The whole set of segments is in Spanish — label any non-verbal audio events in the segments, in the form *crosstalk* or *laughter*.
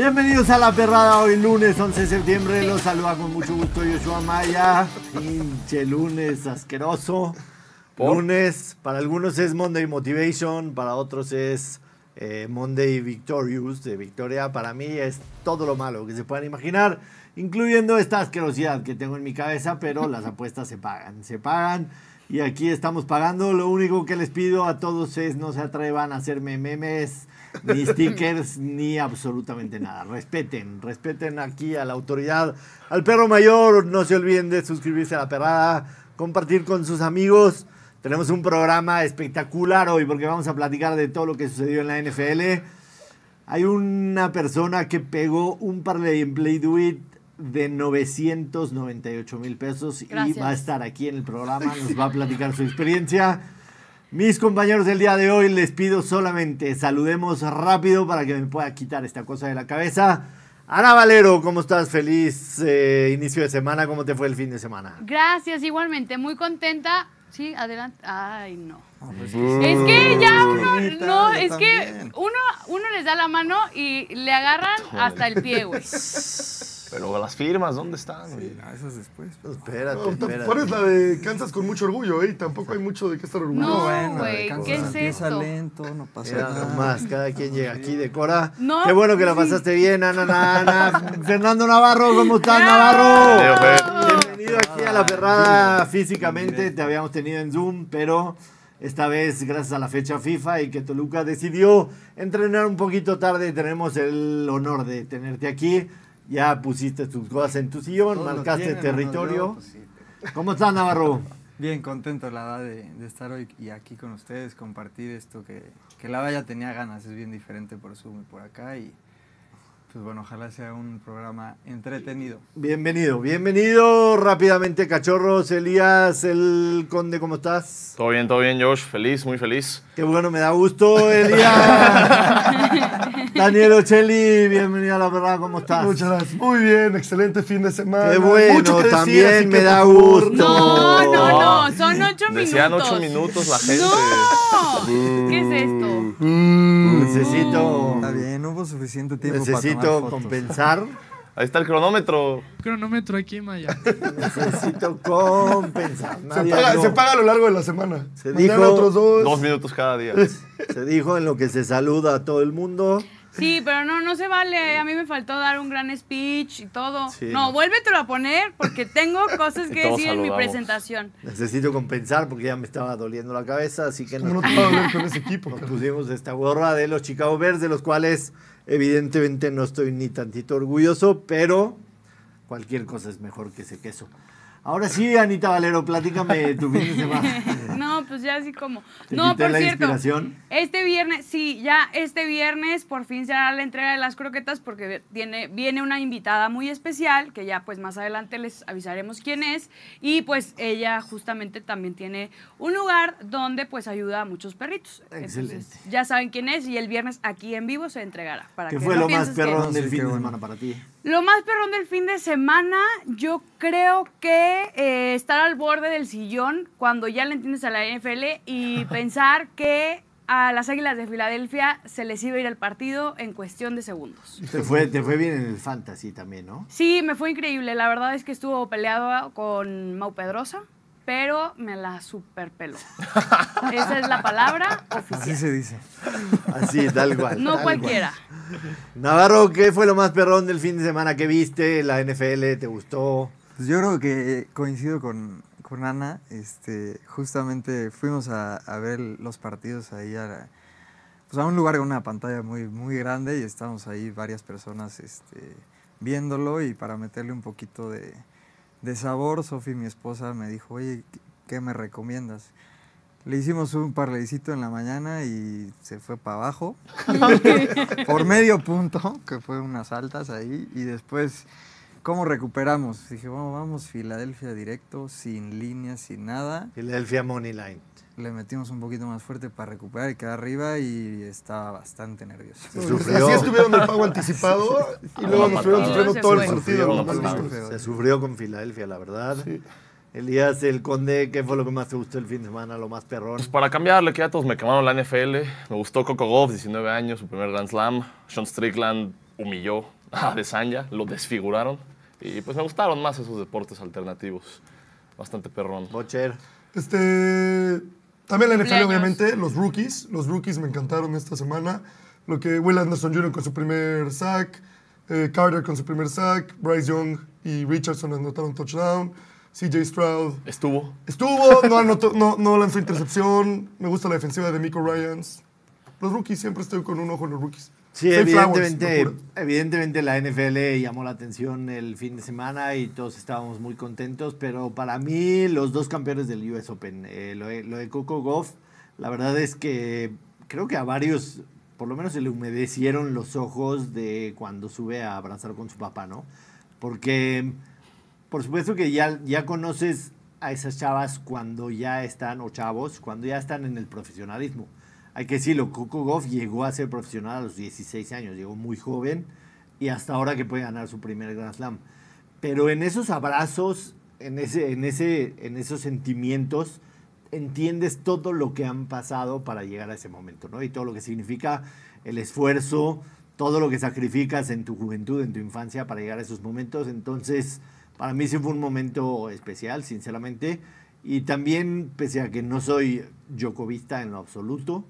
Bienvenidos a La Perrada, hoy lunes 11 de septiembre, los saluda con mucho gusto Yoshua Maya, pinche lunes asqueroso, lunes, para algunos es Monday Motivation, para otros es eh, Monday Victorious, de victoria, para mí es todo lo malo que se puedan imaginar, incluyendo esta asquerosidad que tengo en mi cabeza, pero las apuestas se pagan, se pagan. Y aquí estamos pagando. Lo único que les pido a todos es no se atrevan a hacerme memes, ni stickers, ni absolutamente nada. Respeten, respeten aquí a la autoridad, al perro mayor. No se olviden de suscribirse a la perrada, compartir con sus amigos. Tenemos un programa espectacular hoy porque vamos a platicar de todo lo que sucedió en la NFL. Hay una persona que pegó un parlay en Play Do It de 998 mil pesos y Gracias. va a estar aquí en el programa, nos va a platicar su experiencia. Mis compañeros del día de hoy les pido solamente saludemos rápido para que me pueda quitar esta cosa de la cabeza. Ana Valero, ¿cómo estás? Feliz eh, inicio de semana, ¿cómo te fue el fin de semana? Gracias, igualmente, muy contenta. Sí, adelante. Ay, no. pues, Es que ya uno, bonita, no, es que uno, uno les da la mano y le agarran hasta el pie, güey. *laughs* Pero las firmas, ¿dónde están? güey? Ah, esas después. No, espérate, No, te espérate. pones la de Kansas con mucho orgullo, ¿eh? Tampoco hay mucho de qué estar orgulloso. No, bueno, güey, ¿qué es empieza esto? lento, no pasa Mira nada. nomás, cada quien llega aquí, decora. No, Qué bueno que la sí. pasaste bien, Ana, Ana, Ana. *laughs* Fernando Navarro, ¿cómo estás, Navarro? Bienvenido aquí a la perrada físicamente, te habíamos tenido en Zoom, pero esta vez, gracias a la fecha FIFA y que Toluca decidió entrenar un poquito tarde, tenemos el honor de tenerte aquí. Ya pusiste tus cosas en tu sillón, Todos marcaste tienen, territorio. ¿no? Pues sí. ¿Cómo estás, Navarro? *laughs* Bien, contento la verdad de, de estar hoy y aquí con ustedes, compartir esto que, que la verdad ya tenía ganas, es bien diferente por Zoom y por acá y pues bueno, ojalá sea un programa entretenido. Bienvenido, bienvenido rápidamente, cachorros. Elías, el conde, ¿cómo estás? Todo bien, todo bien, Josh. Feliz, muy feliz. Qué bueno, me da gusto, Elías. *laughs* Daniel Ocelli, bienvenido a la verdad, ¿cómo estás? Muchas gracias. Muy bien, excelente fin de semana. Qué bueno, Mucho que decir, también me que, da gusto. No, no, No. son ocho minutos. Decían ocho minutos la gente. No, ¿qué es esto? Necesito, Está bien, no hubo suficiente tiempo para necesito compensar. *laughs* Ahí está el cronómetro. cronómetro aquí, Maya. Necesito compensar. Se paga, habló. se paga a lo largo de la semana. Se Mañana dijo- otros dos. Dos minutos cada día. *laughs* Se dijo en lo que se saluda a todo el mundo. Sí, pero no, no se vale. A mí me faltó dar un gran speech y todo. Sí, no, no. vuélvetelo a poner porque tengo cosas que *laughs* decir en mi presentación. Necesito compensar porque ya me estaba doliendo la cabeza, así que ¿Cómo nos, no te va a doler con ese equipo? nos pusimos esta gorra de los Chicago Bears, de los cuales evidentemente no estoy ni tantito orgulloso, pero cualquier cosa es mejor que ese queso. Ahora sí, Anita Valero, platícame tu fin de semana. *laughs* No, pues ya así como. ¿Te no, por la cierto. inspiración? Este viernes, sí, ya este viernes por fin será la entrega de las croquetas porque tiene, viene una invitada muy especial que ya pues más adelante les avisaremos quién es y pues ella justamente también tiene un lugar donde pues ayuda a muchos perritos. Excelente. Entonces, ya saben quién es y el viernes aquí en vivo se entregará. Para ¿Qué que fue no lo más perrón del fin de semana para ti? Lo más perrón del fin de semana, yo creo que eh, estar al borde del sillón cuando ya le entiendes a la NFL y *laughs* pensar que a las Águilas de Filadelfia se les iba a ir el partido en cuestión de segundos. Te fue, te fue bien en el fantasy también, ¿no? Sí, me fue increíble. La verdad es que estuvo peleado con Mau Pedrosa, pero me la superpeló. *laughs* Esa es la palabra Así oficial. se dice. Así, tal cual. No tal cualquiera. cual. Navarro, ¿qué fue lo más perrón del fin de semana que viste? ¿La NFL te gustó? Pues yo creo que coincido con, con Ana. Este, justamente fuimos a, a ver los partidos ahí a, la- pues a un lugar con una pantalla muy, muy grande y estábamos ahí varias personas este, viéndolo y para meterle un poquito de, de sabor, Sofi, mi esposa, me dijo, oye, ¿qué- ¿qué me recomiendas? Le hicimos un parlecito en la mañana y se fue para abajo *laughs* por medio punto, que fue unas altas ahí, y después, ¿cómo recuperamos? Dije, vamos, vamos, Filadelfia directo, sin líneas, sin nada. Philadelphia Money Line. Le metimos un poquito más fuerte para recuperar y quedar arriba y estaba bastante nervioso. Se sufrió. Así estuvieron el pago anticipado *laughs* y luego nos estuvieron Todo sufriendo todo el partido. Se sufrió con Filadelfia, la verdad. Sí. Elías, el conde, ¿qué fue lo que más te gustó el fin de semana? Lo más perrón. Pues para cambiarle, que ya todos me quemaron la NFL. Me gustó Coco Goff, 19 años, su primer Grand Slam. Sean Strickland, humilló a Desanya, lo desfiguraron. Y pues me gustaron más esos deportes alternativos. Bastante perrón. Bocher. Este, también la NFL, obviamente, los rookies. Los rookies me encantaron esta semana. Lo que Will Anderson Jr. con su primer sack, eh, Carter con su primer sack, Bryce Young y Richardson anotaron touchdown, CJ Stroud Estuvo. estuvo, no, anotó- no, no lanzó intercepción. Me gusta la defensiva de Miko Ryans. Los rookies, siempre estoy con un ojo en los rookies. Sí, evidentemente, evidentemente la NFL llamó la atención el fin de semana y todos estábamos muy contentos, pero para mí los dos campeones del US Open, eh, lo, de, lo de Coco Goff, la verdad es que creo que a varios, por lo menos se le humedecieron los ojos de cuando sube a abrazar con su papá, ¿no? Porque por supuesto que ya, ya conoces a esas chavas cuando ya están, o chavos, cuando ya están en el profesionalismo. Hay que decirlo, Coco Goff llegó a ser profesional a los 16 años, llegó muy joven y hasta ahora que puede ganar su primer Grand Slam. Pero en esos abrazos, en, ese, en, ese, en esos sentimientos, entiendes todo lo que han pasado para llegar a ese momento, ¿no? Y todo lo que significa el esfuerzo, todo lo que sacrificas en tu juventud, en tu infancia para llegar a esos momentos. Entonces, para mí sí fue un momento especial, sinceramente. Y también, pese a que no soy Djokovista en lo absoluto,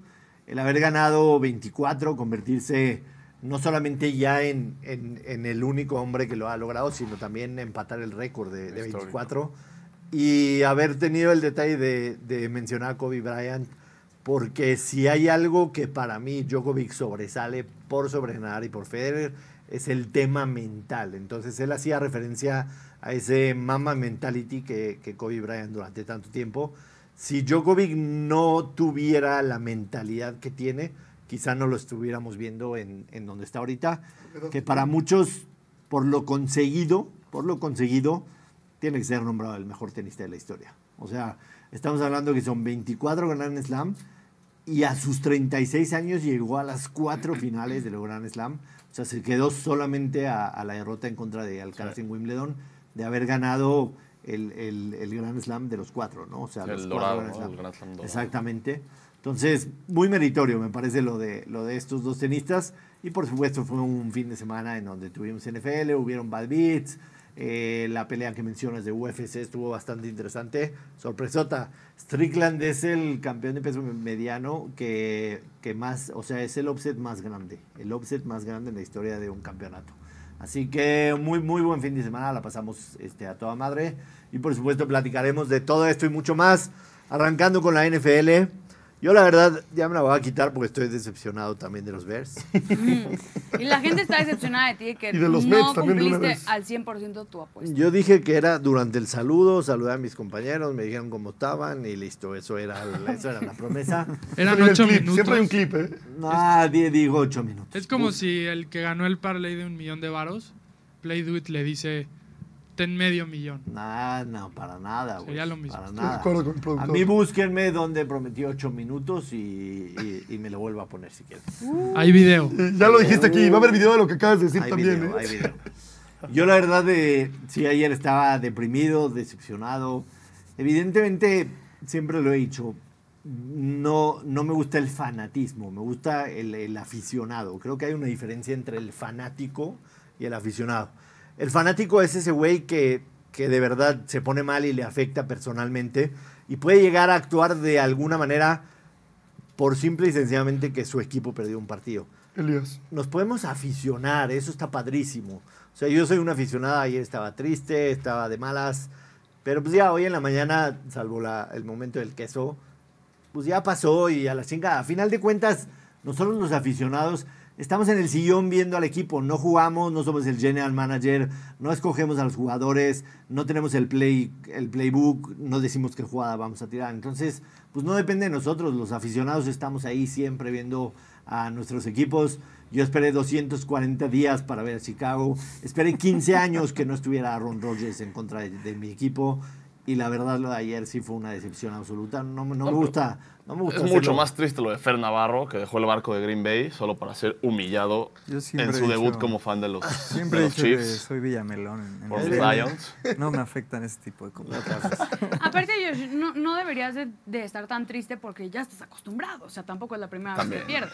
el haber ganado 24, convertirse no solamente ya en, en- en el único hombre que lo ha logrado, sino también empatar el récord de, de Histórico. 24. Y haber tenido el detalle de, de mencionar a Kobe Bryant, porque si hay algo que para mí Djokovic sobresale por sobre y por Federer, es el tema mental. Entonces él hacía referencia a ese mama mentality que, que Kobe Bryant durante tanto tiempo. Si Djokovic no tuviera la mentalidad que tiene, quizá no lo estuviéramos viendo en, en donde está ahorita, que para muchos, por lo conseguido, por lo conseguido, tiene que ser nombrado el mejor tenista de la historia. O sea, estamos hablando que son 24 Grand Slam y a sus 36 años llegó a las cuatro finales del Grand Slam. O sea, se quedó solamente a, a la derrota en contra de Alcaraz en Wimbledon de haber ganado el, el, el Grand Slam de los cuatro, ¿no? O sea, El los dorado, cuatro Grand ¿no? Slam. El Grand Slam dorado. Exactamente. Entonces, muy meritorio me parece lo de, lo de estos dos tenistas. Y por supuesto fue un fin de semana en donde tuvimos NFL, hubieron bad beats. eh, la pelea que mencionas de UFC estuvo bastante interesante. Sorpresota. Strickland es el campeón de peso mediano que, que más, o sea, es el offset más grande. El offset más grande en la historia de un campeonato. Así que muy, muy buen fin de semana, la pasamos este, a toda madre. Y por supuesto platicaremos de todo esto y mucho más, arrancando con la NFL. Yo la verdad ya me la voy a quitar porque estoy decepcionado también de los Bears. *laughs* Y la gente está decepcionada de ti de que Y de los no cumpliste al 100% tu apuesta. Yo dije que era durante el saludo, saludé a mis compañeros, me dijeron cómo estaban y listo, eso era, eso era la promesa. *laughs* Eran ocho clip, minutos. Siempre hay un clip, ¿eh? Nadie dijo ocho minutos. Es como si el que ganó el parlay de un millón de varos, Play Do It le dice, ten medio millón. Nah, no, para nada. güey, Sería lo mismo. Para Estoy de acuerdo con el A productor. mí búsquenme donde prometí ocho minutos y, y- y me lo vuelvo a poner si quieren. Hay video. Eh, Ya lo dijiste aquí, va a haber video de lo que acabas de decir Hay también, video, ¿eh? hay video. Yo la verdad, de, sí, ayer estaba deprimido, decepcionado. Evidentemente, siempre lo he dicho, no, no me gusta el fanatismo, me gusta el, el aficionado. Creo que hay una diferencia entre el fanático y el aficionado. El fanático es ese güey que, que de verdad se pone mal y le afecta personalmente y puede llegar a actuar de alguna manera por simple y sencillamente que su equipo perdió un partido Elías. nos podemos aficionar, eso está padrísimo. O sea, yo soy una aficionada, ayer estaba triste, estaba de malas, pero pues ya hoy en la mañana, salvo la- el momento del queso, pues ya pasó y a la chingada. A final de cuentas, nosotros los aficionados estamos en el sillón viendo al equipo, no jugamos, no somos el general manager, no escogemos a los jugadores, no tenemos el, play, el playbook, no decimos qué jugada vamos a tirar. Entonces, pues no depende de nosotros, los aficionados estamos ahí siempre viendo a nuestros equipos. Yo esperé 240 días para ver a Chicago. Esperé 15 años que no estuviera Aaron Rodgers en contra de, de mi equipo. Y la verdad, lo de ayer sí fue una decepción absoluta. No, me- no me gusta, No me gusta Es mucho más triste lo de Fer Navarro, que dejó el barco de Green Bay solo para ser humillado en su debut como fan de los, Siempre de he los que soy Villamelón. en- en por los. Lions. No me afectan ese tipo de cosas. *laughs* Aparte, Josh, no, no deberías de, de estar tan triste porque ya estás acostumbrado. O sea, tampoco es la primera También. vez que pierde.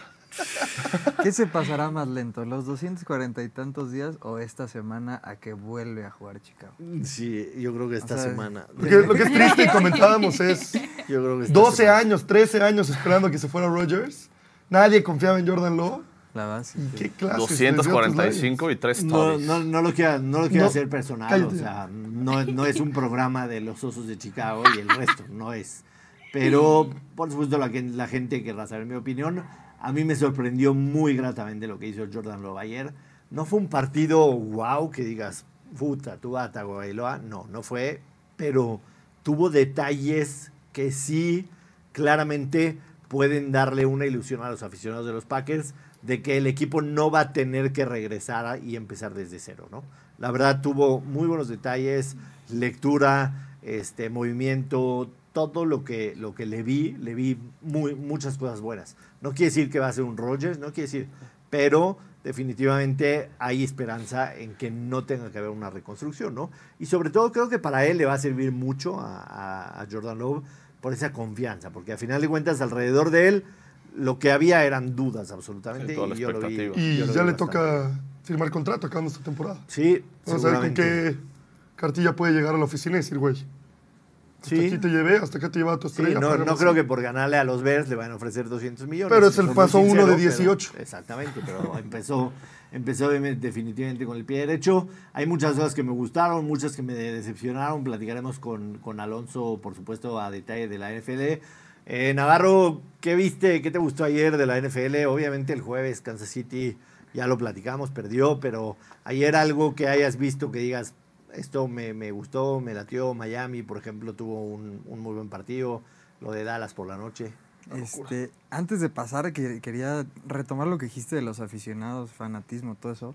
¿Qué se pasará más lento, los 240 y tantos días o esta semana a que vuelve a jugar Chicago? Sí, yo creo que esta O sea, semana. *laughs* Lo que, lo que es triste y comentábamos es Yo creo que esta 12 semana. años, 13 años esperando que se fuera Rodgers. Nadie confiaba en Jordan Lowe. La base. ¿Y qué tus 245 y 3 No, no, no lo quiero, no lo quiero No, hacer personal, cállate. o sea, no, no es un programa de los osos de Chicago y el resto, no es. Pero, por supuesto, la, que- la gente querrá saber mi opinión. A mí me sorprendió muy gratamente lo que hizo Jordan Love ayer. No fue un partido wow que digas, puta, tú a Tagovailoa. No, no fue, pero tuvo detalles que sí claramente pueden darle una ilusión a los aficionados de los Packers de que el equipo no va a tener que regresar y empezar desde cero, ¿no? La verdad tuvo muy buenos detalles, lectura, este movimiento, todo lo que lo que le vi, le vi muy, muchas cosas buenas. No quiere decir que va a ser un Rogers, no quiere decir, pero definitivamente hay esperanza en que no tenga que haber una reconstrucción, ¿no? Y sobre todo creo que para él le va a servir mucho a, a- a Jordan Love por esa confianza, porque a final de cuentas alrededor de él lo que había eran dudas absolutamente. Sí, y yo lo vi- expectativa. Y yo lo ya vi le bastante. toca firmar contrato acabando esta temporada. Sí, Vamos a ver con qué cartilla puede llegar a la oficina y decir, güey, hasta Sí. aquí te llevé, hasta acá te llevaba tu Sí, estrella. no, creo así". que por ganarle a los Bears le van a ofrecer 200 millones. Pero es el paso uno de sincero, pero- 18. exactamente, pero empezó, empezó de- definitivamente con el pie derecho. Hay muchas cosas que me gustaron, muchas que me decepcionaron. Platicaremos con, con Alonso, por supuesto, a detalle de la NFL. Eh, Navarro, ¿qué viste? ¿Qué te gustó ayer de la NFL? Obviamente el jueves Kansas City, ya lo platicamos, perdió, pero ayer algo que hayas visto que digas, esto me, me gustó, me latió. Miami, por ejemplo, tuvo un, muy buen partido. Lo de Dallas por la noche. Este, antes de pasar, que- quería retomar lo que dijiste de los aficionados, fanatismo, todo eso.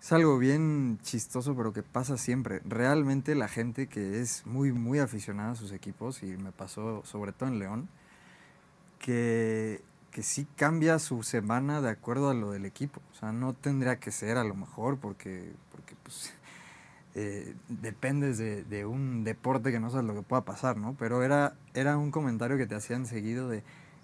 Es algo bien chistoso, pero que pasa siempre. Realmente la gente que es muy, muy aficionada a sus equipos, y me pasó sobre todo en León, que, que sí cambia su semana de acuerdo a lo del equipo. O sea, no tendría que ser a lo mejor, porque, porque pues, eh, dependes de, de un deporte que no sabes lo que pueda pasar, ¿no? Pero era, era un comentario que te hacían seguido de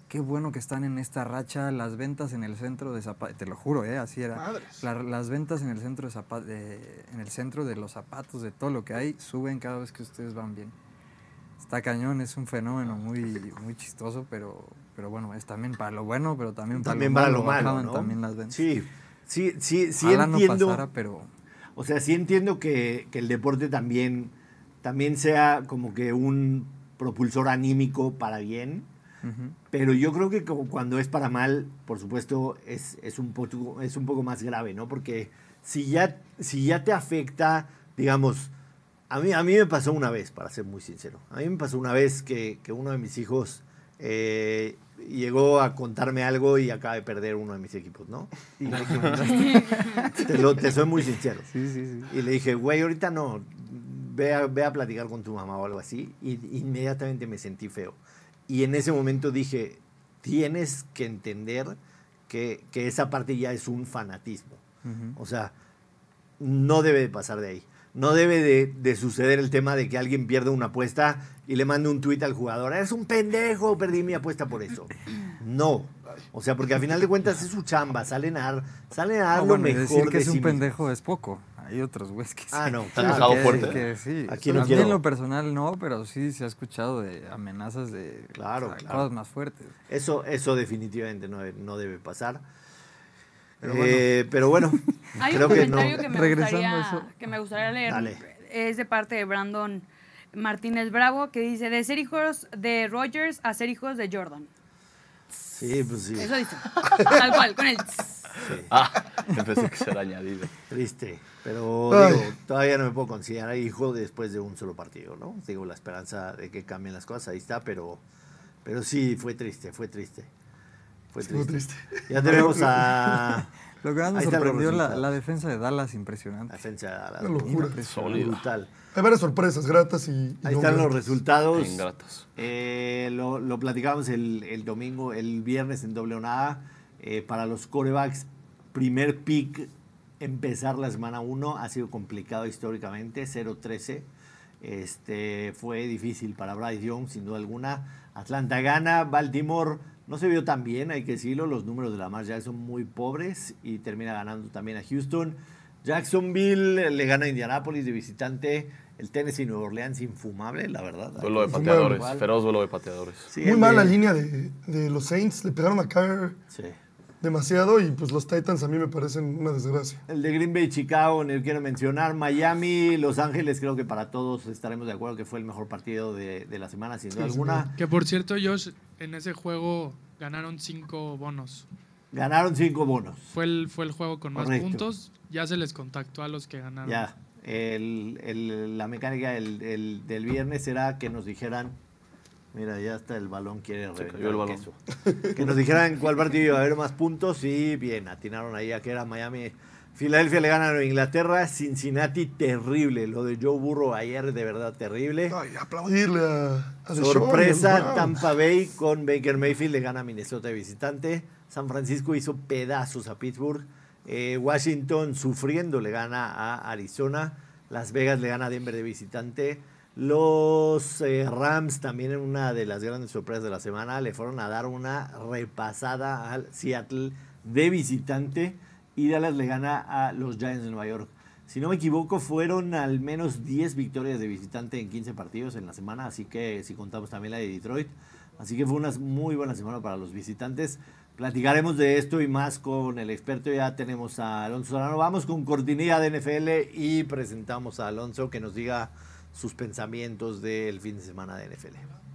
qué bueno que están en esta racha, las ventas en el centro de zapatos, te lo juro, ¿eh? Así era. La- las ventas en el centro de zapa- de- en el centro de los zapatos, de todo lo que hay, suben cada vez que ustedes van bien. Está cañón, es un fenómeno muy, muy chistoso, pero, pero bueno, es también para lo bueno, pero también para También lo para malo. lo malo, ¿no? también las ventas. Sí, sí, sí, sí Ojalá no entiendo. pasara, pero O sea, sí entiendo que, que el deporte también, también sea como que un propulsor anímico para bien, pero yo creo que como cuando es para mal, por supuesto, es, es, un, poco, es un poco más grave, ¿no? Porque si ya, si ya te afecta, digamos, a mí, a mí me pasó una vez, para ser muy sincero, a mí me pasó una vez que, que uno de mis hijos eh, llegó a contarme algo y acaba de perder uno de mis equipos, ¿no? Y le dije, *laughs* te, lo- te soy muy sincero. sí, sí, sí. Y le dije, güey, ahorita no, ve a, ve a platicar con tu mamá o algo así. Y inmediatamente me sentí feo. Y en ese momento dije, tienes que entender que, que esa parte ya es un fanatismo. Ujú. O sea, no debe de pasar de ahí. No debe de, de suceder el tema de que alguien pierda una apuesta y le mande un tuit al jugador. Eres un pendejo, perdí mi apuesta por eso. No. O sea, porque al final de cuentas es su chamba. Salen a dar, salen a dar No, lo bueno, mejor decir que de es un sí pendejo es poco. Hay otros güeyes que sí. Ah, no. ¿Te has claro. que- fuerte? que sí. Aquí no quiero- en lo personal no, pero sí se ha escuchado de amenazas de Claro, o sea, claro. cosas más fuertes. Eso, eso definitivamente no, no debe pasar. Pero Eh, Pero bueno, *laughs* Hay creo un que comentario no. que, me Regresando gustaría, a eso. que me gustaría leer. Dale. Es de parte de Brandon Martínez Bravo, que dice, de ser hijos de Rogers a ser hijos de Jordan. Sí, pues sí. Eso dice. *laughs* Tal cual, con el... tss. Ah, pensé que será añadido. Triste. Pero digo, todavía no me puedo considerar hijo después de un solo partido, ¿no? Digo, la esperanza de que cambien las cosas, ahí está, pero, pero sí, fue triste, fue triste. Fue triste. triste. Ya tenemos a, *laughs* Lo que más me sorprendió la, la defensa de Dallas, La impresionante. defensa de Dallas, Una locura. Impresionante. brutal. Hay varias sorpresas gratas y. y Ahí no están los resultados. Ingratas. Eh, lo, lo platicábamos el, el domingo, el viernes en doble o nada. Eh, para los corebacks, primer pick, empezar la semana 1 ha sido complicado históricamente, 0-13. Este, fue difícil para Bryce Young, sin duda alguna. Atlanta gana, Baltimore no se vio tan bien, hay que decirlo. Los números de Lamar Jackson muy pobres y termina ganando también a Houston. Jacksonville le gana a Indianapolis de visitante. El Tennessee Nueva Orleans infumable, la verdad. Duelo de pateadores. Feroz duelo de pateadores. Sí, Muy el mal de- la línea de, de los Saints. Le pegaron a caer Sí. demasiado y pues los Titans a mí me parecen una desgracia. El de Green Bay, Chicago, no quiero mencionar. Miami, Los Ángeles, creo que para todos estaremos de acuerdo que fue el mejor partido de, de la semana, sin duda Sí, alguna. Que por cierto, Josh, en ese juego ganaron cinco bonos. Ganaron cinco bonos. Fue el, fue el juego con más Correcto. puntos. Ya se les contactó a los que ganaron. Ya. El- el- la mecánica del, el- del viernes era que nos dijeran. Mira, ya hasta el balón quiere cayó el balón. queso. Que nos dijeran cuál partido iba a haber más puntos y bien, atinaron ahí a que era Miami. Filadelfia le gana a Inglaterra, Cincinnati terrible. Lo de Joe Burrow ayer de verdad terrible. Ay, aplaudirle a, Sorpresa. Tampa Bay con Baker Mayfield le gana a Minnesota de visitante. San Francisco hizo pedazos a Pittsburgh. Eh, Washington sufriendo le gana a Arizona. Las Vegas le gana a Denver de visitante. Los eh, Rams también en una de las grandes sorpresas de la semana le fueron a dar una repasada al Seattle de visitante y Dallas le gana a los Giants de Nueva York. Si no me equivoco, fueron al menos 10 victorias de visitante en 15 partidos en la semana, así que si contamos también la de Detroit. Así que fue una muy buena semana para los visitantes. Platicaremos de esto y más con el experto. Ya tenemos a Alonso Solano. Vamos con cortinilla de NFL y presentamos a Alonso que nos diga sus pensamientos del fin de semana de NFL.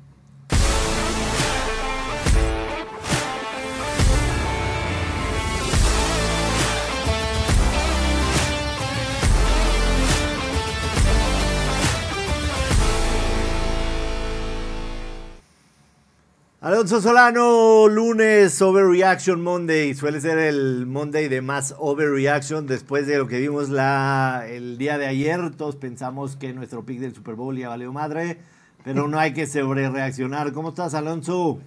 Alonso Solano, lunes Overreaction Monday. Suele ser el Monday de más Overreaction después de lo que vimos la, el día de ayer. Todos pensamos que nuestro pick del Super Bowl ya valió madre, pero no hay que sobrereaccionar. ¿Cómo estás, Alonso?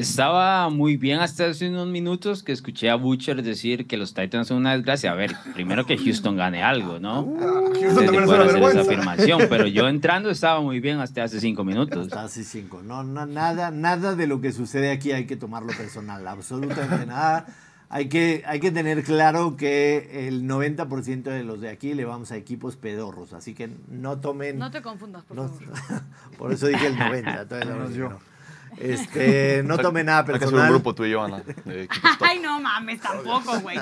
Estaba muy bien hasta hace unos minutos que escuché a Butcher decir que los Titans son una desgracia. A ver, primero que Houston gane algo, ¿no? Houston Ustedes también es pueden una hacer esa vergüenza. afirmación, pero yo *laughs* entrando estaba muy bien hasta hace cinco minutos. Casi cinco. No, no, nada, nada de lo que sucede aquí hay que tomarlo personal. Absolutamente nada. Hay que, hay que tener claro que el 90% de los de aquí le vamos a equipos pedorros. Así que no tomen. No te confundas, por No, favor. *laughs* por eso dije el 90. todavía no, no. Este, *laughs* no tome nada Hay que hacer un personal. grupo tú y yo, Ana. *laughs* Ay, no mames, tampoco, güey.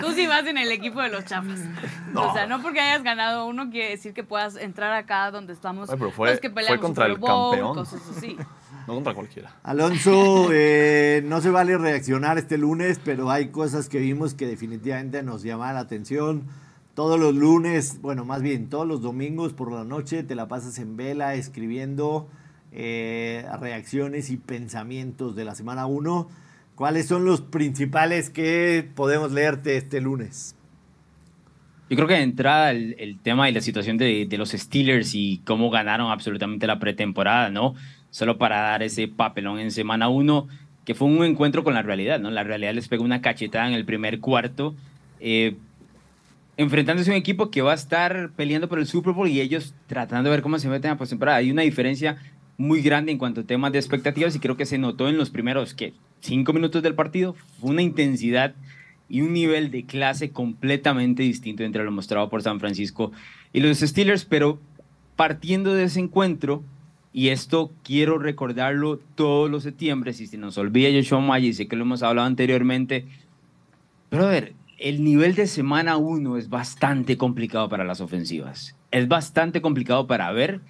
Tú sí vas en el equipo de los chafas. *laughs* O sea, no porque hayas ganado uno quiere decir que puedas entrar acá donde estamos Ay, pero fue- los que fue peleamos contra Super el Bowl, campeón. cosas así. No contra cualquiera. Alonso, eh, no se vale reaccionar este lunes, pero hay cosas que vimos que definitivamente nos llaman la atención. Todos los lunes, bueno, más bien todos los domingos por la noche te la pasas en vela escribiendo eh, reacciones y pensamientos de la semana 1. ¿Cuáles son los principales que podemos leerte este lunes? Yo creo que de entrada el, tema y la situación de, los Steelers y cómo ganaron absolutamente la pretemporada, ¿no? Solo para dar ese papelón en semana uno, que fue un encuentro con la realidad, ¿no? La realidad les pegó una cachetada en el primer cuarto, eh, enfrentándose a un equipo que va a estar peleando por el Super Bowl y ellos tratando de ver cómo se meten a postemporada. Hay una diferencia muy grande en cuanto a temas de expectativas y creo que se notó en los primeros, ¿qué? Cinco minutos del partido. Fue una intensidad y un nivel de clase completamente distinto entre lo mostrado por San Francisco y los Steelers, pero partiendo de ese encuentro, y esto quiero recordarlo todos los septiembre, si se nos olvida Joshua Maya, y sé que lo hemos hablado anteriormente, brother, el nivel de semana uno es bastante complicado para las ofensivas. Es bastante complicado para ver.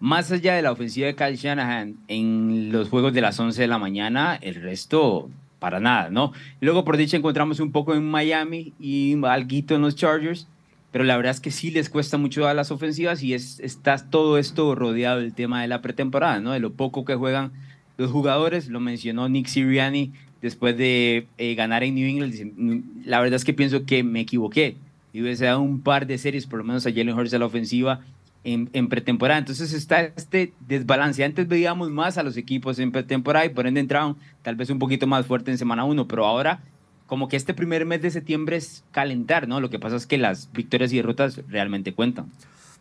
Más allá de la ofensiva de Kyle Shanahan en los juegos de las 11 de la mañana, el resto para nada, ¿no? Luego, por dicha, encontramos un poco en Miami y algo en los Chargers, pero la verdad es que sí les cuesta mucho a las ofensivas y es, está todo esto rodeado del tema de la pretemporada, ¿no? De lo poco que juegan los jugadores, lo mencionó Nick Sirianni después de eh, ganar en New England, "Mm, la verdad es que pienso que me equivoqué. Y hubiese dado un par de series, por lo menos a Jalen Hurts a la ofensiva en, pretemporada. Entonces está este desbalance. Antes veíamos más a los equipos en pretemporada y por ende entraban tal vez un poquito más fuerte en semana uno, pero ahora como que este primer mes de septiembre es calentar, ¿no? Lo que pasa es que las victorias y derrotas realmente cuentan.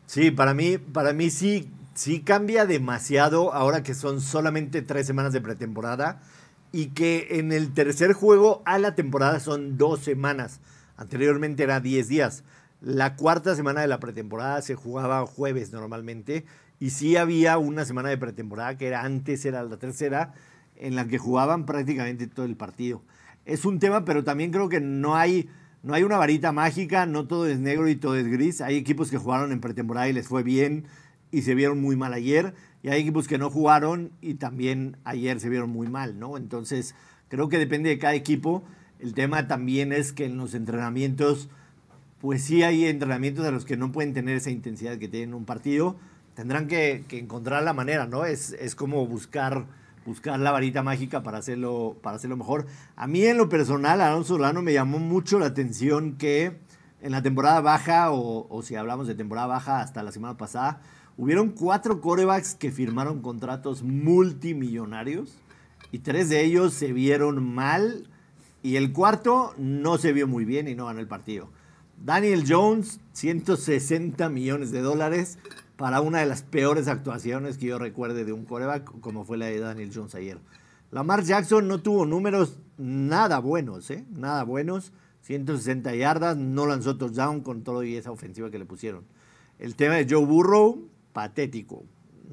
Sí, para mí, para mí sí, sí cambia demasiado ahora que son solamente tres semanas de pretemporada y que en el tercer juego a la temporada son dos semanas. Anteriormente era 10 días. La cuarta semana de la pretemporada se jugaba jueves normalmente y sí había una semana de pretemporada que era antes, era la tercera, en la que jugaban prácticamente todo el partido. Es un tema, pero también creo que no hay, no hay una varita mágica, no todo es negro y todo es gris. Hay equipos que jugaron en pretemporada y les fue bien y se vieron muy mal ayer, y hay equipos que no jugaron y también ayer se vieron muy mal, ¿no? Entonces, creo que depende de cada equipo. El tema también es que en los entrenamientos, pues sí hay entrenamientos a los que no pueden tener esa intensidad que tienen en un partido. Tendrán que, encontrar la manera, ¿no? Es, es como buscar, buscar la varita mágica para hacerlo, para hacerlo mejor. A mí en lo personal, Alonso Solano me llamó mucho la atención que en la temporada baja, o, o si hablamos de temporada baja hasta la semana pasada, hubieron cuatro corebacks que firmaron contratos multimillonarios y tres de ellos se vieron mal y el cuarto no se vio muy bien y no ganó el partido. Daniel Jones, 160 millones de dólares para una de las peores actuaciones que yo recuerde de un coreback, como fue la de Daniel Jones ayer. Lamar Jackson no tuvo números nada buenos, ¿eh? Nada buenos. 160 yardas, no lanzó touchdown con todo y esa ofensiva que le pusieron. El tema de Joe Burrow, patético.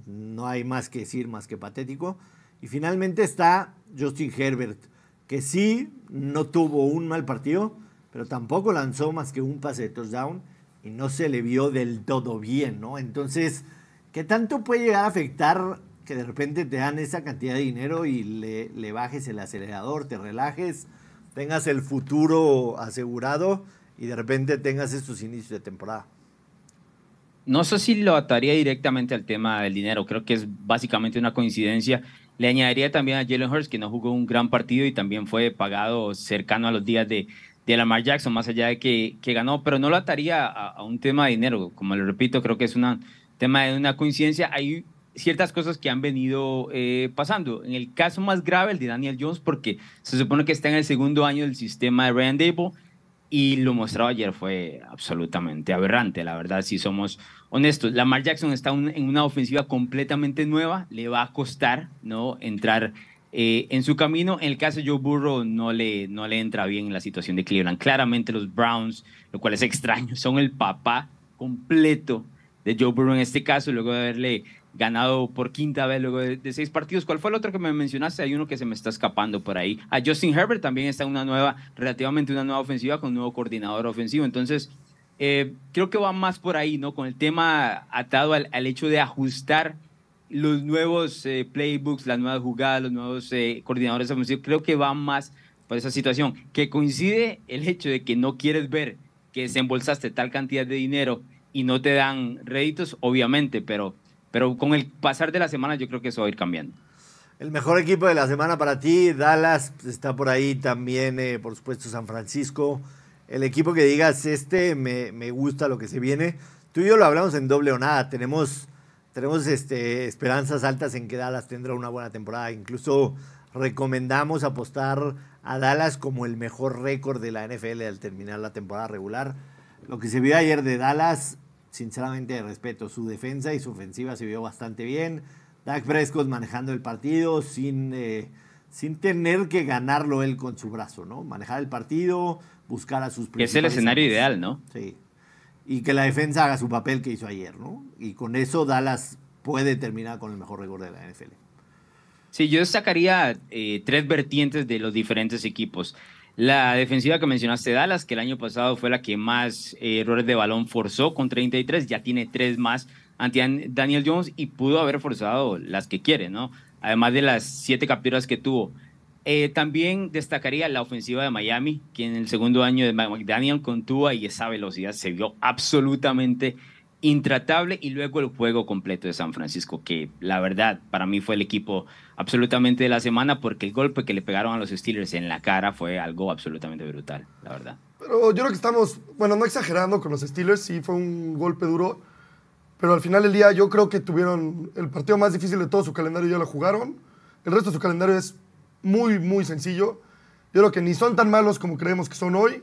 No hay más que decir más que patético. Y finalmente está Justin Herbert, que sí no tuvo un mal partido, pero tampoco lanzó más que un pase de touchdown y no se le vio del todo bien, ¿no? Entonces, ¿qué tanto puede llegar a afectar que de repente te dan esa cantidad de dinero y le, le bajes el acelerador, te relajes, tengas el futuro asegurado y de repente tengas estos inicios de temporada? No sé si lo ataría directamente al tema del dinero, creo que es básicamente una coincidencia. Le añadiría también a Jalen Hurts, que no jugó un gran partido y también fue pagado cercano a los días de, de Lamar Jackson, más allá de que, que ganó, pero no lo ataría a, a, un tema de dinero. Como le repito, creo que es un tema de una coincidencia. Hay ciertas cosas que han venido eh, pasando. En el caso más grave, el de Daniel Jones, porque se supone que está en el segundo año del sistema de Ryan Dable y lo mostrado ayer fue absolutamente aberrante, la verdad, si somos honestos. Lamar Jackson está un, en una ofensiva completamente nueva, le va a costar ¿no? entrar eh, en su camino. En el caso de Joe Burrow no le, no le entra bien en la situación de Cleveland. Claramente los Browns, lo cual es *laughs* extraño, son el papá completo de Joe Burrow en este caso, luego de haberle ganado por quinta vez luego de, seis partidos. ¿Cuál fue el otro que me mencionaste? Hay uno que se me está escapando por ahí. A Justin Herbert también está una nueva, relativamente una nueva ofensiva con un nuevo coordinador ofensivo. Entonces, eh, creo que va más por ahí, ¿no? Con el tema atado al, al hecho de ajustar los nuevos eh, playbooks, las nuevas jugadas, los nuevos eh, coordinadores ofensivos. Creo que va más por esa situación. Que coincide el hecho de que no quieres ver que desembolsaste tal cantidad de dinero y no te dan réditos, obviamente, pero pero con el pasar de la semana yo creo que eso va a ir cambiando. El mejor equipo de la semana para ti, Dallas, está por ahí también, eh, por supuesto, San Francisco. El equipo que digas, este me, me, gusta lo que se viene. Tú y yo lo hablamos en doble o nada. Tenemos, tenemos este, esperanzas altas en que Dallas tendrá una buena temporada. Incluso recomendamos apostar a Dallas como el mejor récord de la NFL al terminar la temporada regular. Lo que se vio ayer de Dallas sinceramente de respeto. Su defensa y su ofensiva se vio bastante bien. Dak Prescott manejando el partido sin, eh, sin tener que ganarlo él con su brazo, ¿no? Manejar el partido, buscar a sus Es el escenario ideal, ¿no? Sí. Y que la defensa haga su papel que hizo ayer, ¿no? Y con eso Dallas puede terminar con el mejor récord de la NFL. Sí, yo destacaría eh, tres vertientes de los diferentes equipos. La defensiva que mencionaste, Dallas, que el año pasado fue la que más eh, errores de balón forzó con 33, ya tiene tres más ante Daniel Jones y pudo haber forzado las que quiere, ¿no? Además de las siete capturas que tuvo. Eh, también destacaría la ofensiva de Miami, que en el segundo año de McDaniel con Tua y esa velocidad se vio absolutamente intratable y luego el juego completo de San Francisco, que la verdad para mí fue el equipo absolutamente de la semana porque el golpe que le pegaron a los Steelers en la cara fue algo absolutamente brutal, la verdad. Pero yo creo que estamos, bueno, no exagerando con los Steelers, sí fue un golpe duro, pero al final del día yo creo que tuvieron el partido más difícil de todo su calendario, ya lo jugaron. El resto de su calendario es muy, muy sencillo. Yo creo que ni son tan malos como creemos que son hoy,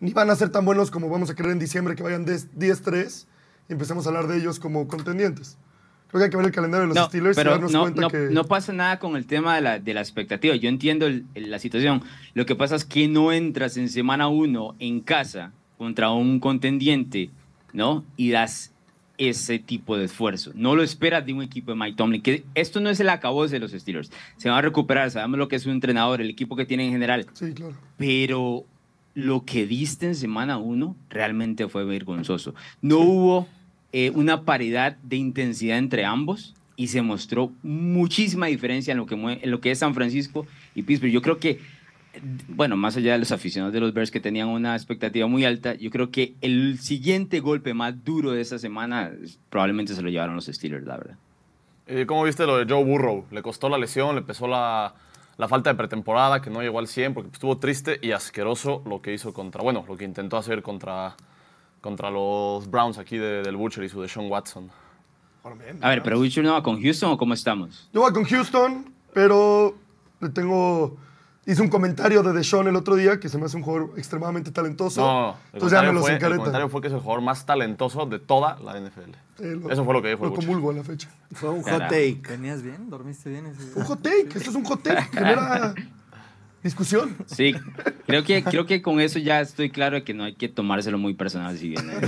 ni van a ser tan buenos como vamos a creer en diciembre que vayan 10-3 y empecemos a hablar de ellos como contendientes. Creo que hay que ver el calendario de los Steelers pero y darnos no, cuenta no, que... no pasa nada con el tema de la, de la expectativa. Yo entiendo el- el- la situación. Lo que pasa es que no entras en semana uno en casa contra un contendiente, ¿no? Y das ese tipo de esfuerzo. No lo esperas de un equipo de Mike Tomlin. Que esto no es el acabose de los Steelers. Se van a recuperar, sabemos lo que es un entrenador, el equipo que tiene en general. Sí, claro. Pero lo que diste en semana uno realmente fue vergonzoso. No hubo eh, una paridad de intensidad entre ambos y se mostró muchísima diferencia en lo que, en lo que es San Francisco y Pittsburgh. Yo creo que, bueno, más allá de los aficionados de los Bears que tenían una expectativa muy alta, yo creo que el siguiente golpe más duro de esa semana probablemente se lo llevaron los Steelers, la verdad. Eh, ¿Cómo viste lo de Joe Burrow? Le costó la lesión, le pesó la, la falta de pretemporada, que no llegó al 100, porque estuvo triste y asqueroso lo que hizo contra, bueno, lo que intentó hacer contra, contra los Browns aquí de- del Butcher y su de Sean Watson. A ver, pero Witcher no va con Houston o cómo estamos? Yo voy con Houston, pero le tengo... Hice un comentario de Deshaun el otro día que se me hace un jugador extremadamente talentoso. No, el Entonces ya me los fue, el comentario fue que es el jugador más talentoso de toda la NFL. Eh, lo- Eso fue lo que dijo el Lo comulgo a la fecha. Fue un hot take. ¿Venías bien? ¿Dormiste bien ese Un hot take, esto es un hot take. *laughs* Genera discusión. Sí, creo que, creo que con eso ya estoy claro de que no hay que tomárselo muy personal si viene. *laughs*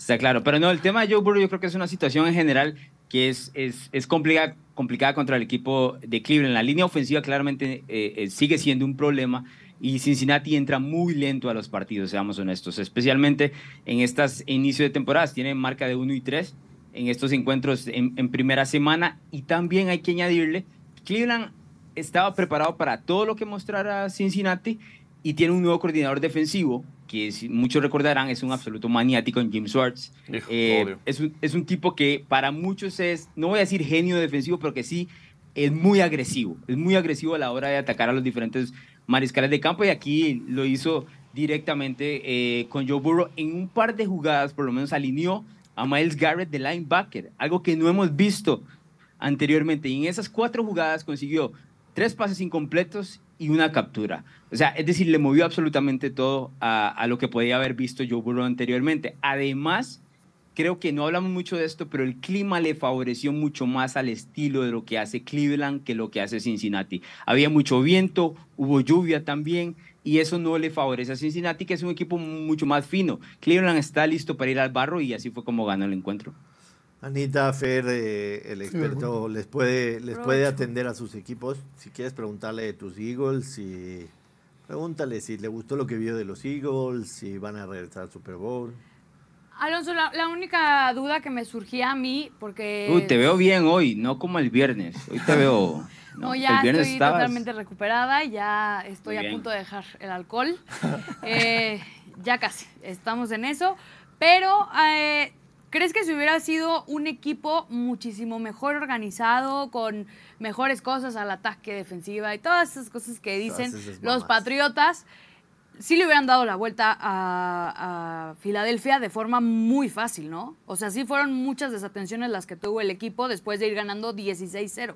Está claro, pero no, el tema de Joe Burrow yo creo que es una situación en general que es, es, es complicada, complicada contra el equipo de Cleveland. La línea ofensiva claramente eh, eh, sigue siendo un problema y Cincinnati entra muy lento a los partidos, seamos honestos, especialmente en estas inicios de temporadas. Tienen marca de 1 y 3 en estos encuentros en, en primera semana y también hay que añadirle, Cleveland estaba preparado para todo lo que mostrara Cincinnati y tiene un nuevo coordinador defensivo que si muchos recordarán es un absoluto maniático en Jim Schwartz. Hijo, Eh, es, un, es un tipo que para muchos es, no voy a decir genio defensivo, pero que sí es muy agresivo. Es muy agresivo a la hora de atacar a los diferentes mariscales de campo y aquí lo hizo directamente eh, con Joe Burrow. En un par de jugadas, por lo menos alineó a Miles Garrett de linebacker, algo que no hemos visto anteriormente. Y en esas cuatro jugadas consiguió tres pases incompletos y una captura. O sea, es decir, le movió absolutamente todo a, lo que podía haber visto Joe Burrow anteriormente. Además, creo que no hablamos mucho de esto, pero el clima le favoreció mucho más al estilo de lo que hace Cleveland que lo que hace Cincinnati. Había mucho viento, hubo lluvia también, y eso no le favorece a Cincinnati, que es un equipo mucho más fino. Cleveland está listo para ir al barro y así fue como ganó el encuentro. Anita, Fer, eh, el experto, les puede, les puede atender a sus equipos. Si quieres preguntarle de tus Eagles, si, pregúntale si le gustó lo que vio de los Eagles, si van a regresar al Super Bowl. Alonso, la, la única duda que me surgía a mí, porque... Uy, te veo bien hoy, no como el viernes. Hoy te veo... *laughs* No, ya viernes estoy estabas- totalmente recuperada, ya estoy a punto de dejar el alcohol. *laughs* Eh, ya casi, estamos en eso. Pero, eh, ¿crees que si hubiera sido un equipo muchísimo mejor organizado, con mejores cosas al ataque defensiva y todas esas cosas que dicen los. Patriotas, sí le hubieran dado la vuelta a, a Filadelfia de forma muy fácil, ¿no? O sea, sí fueron muchas desatenciones las que tuvo el equipo después de ir ganando 16-0.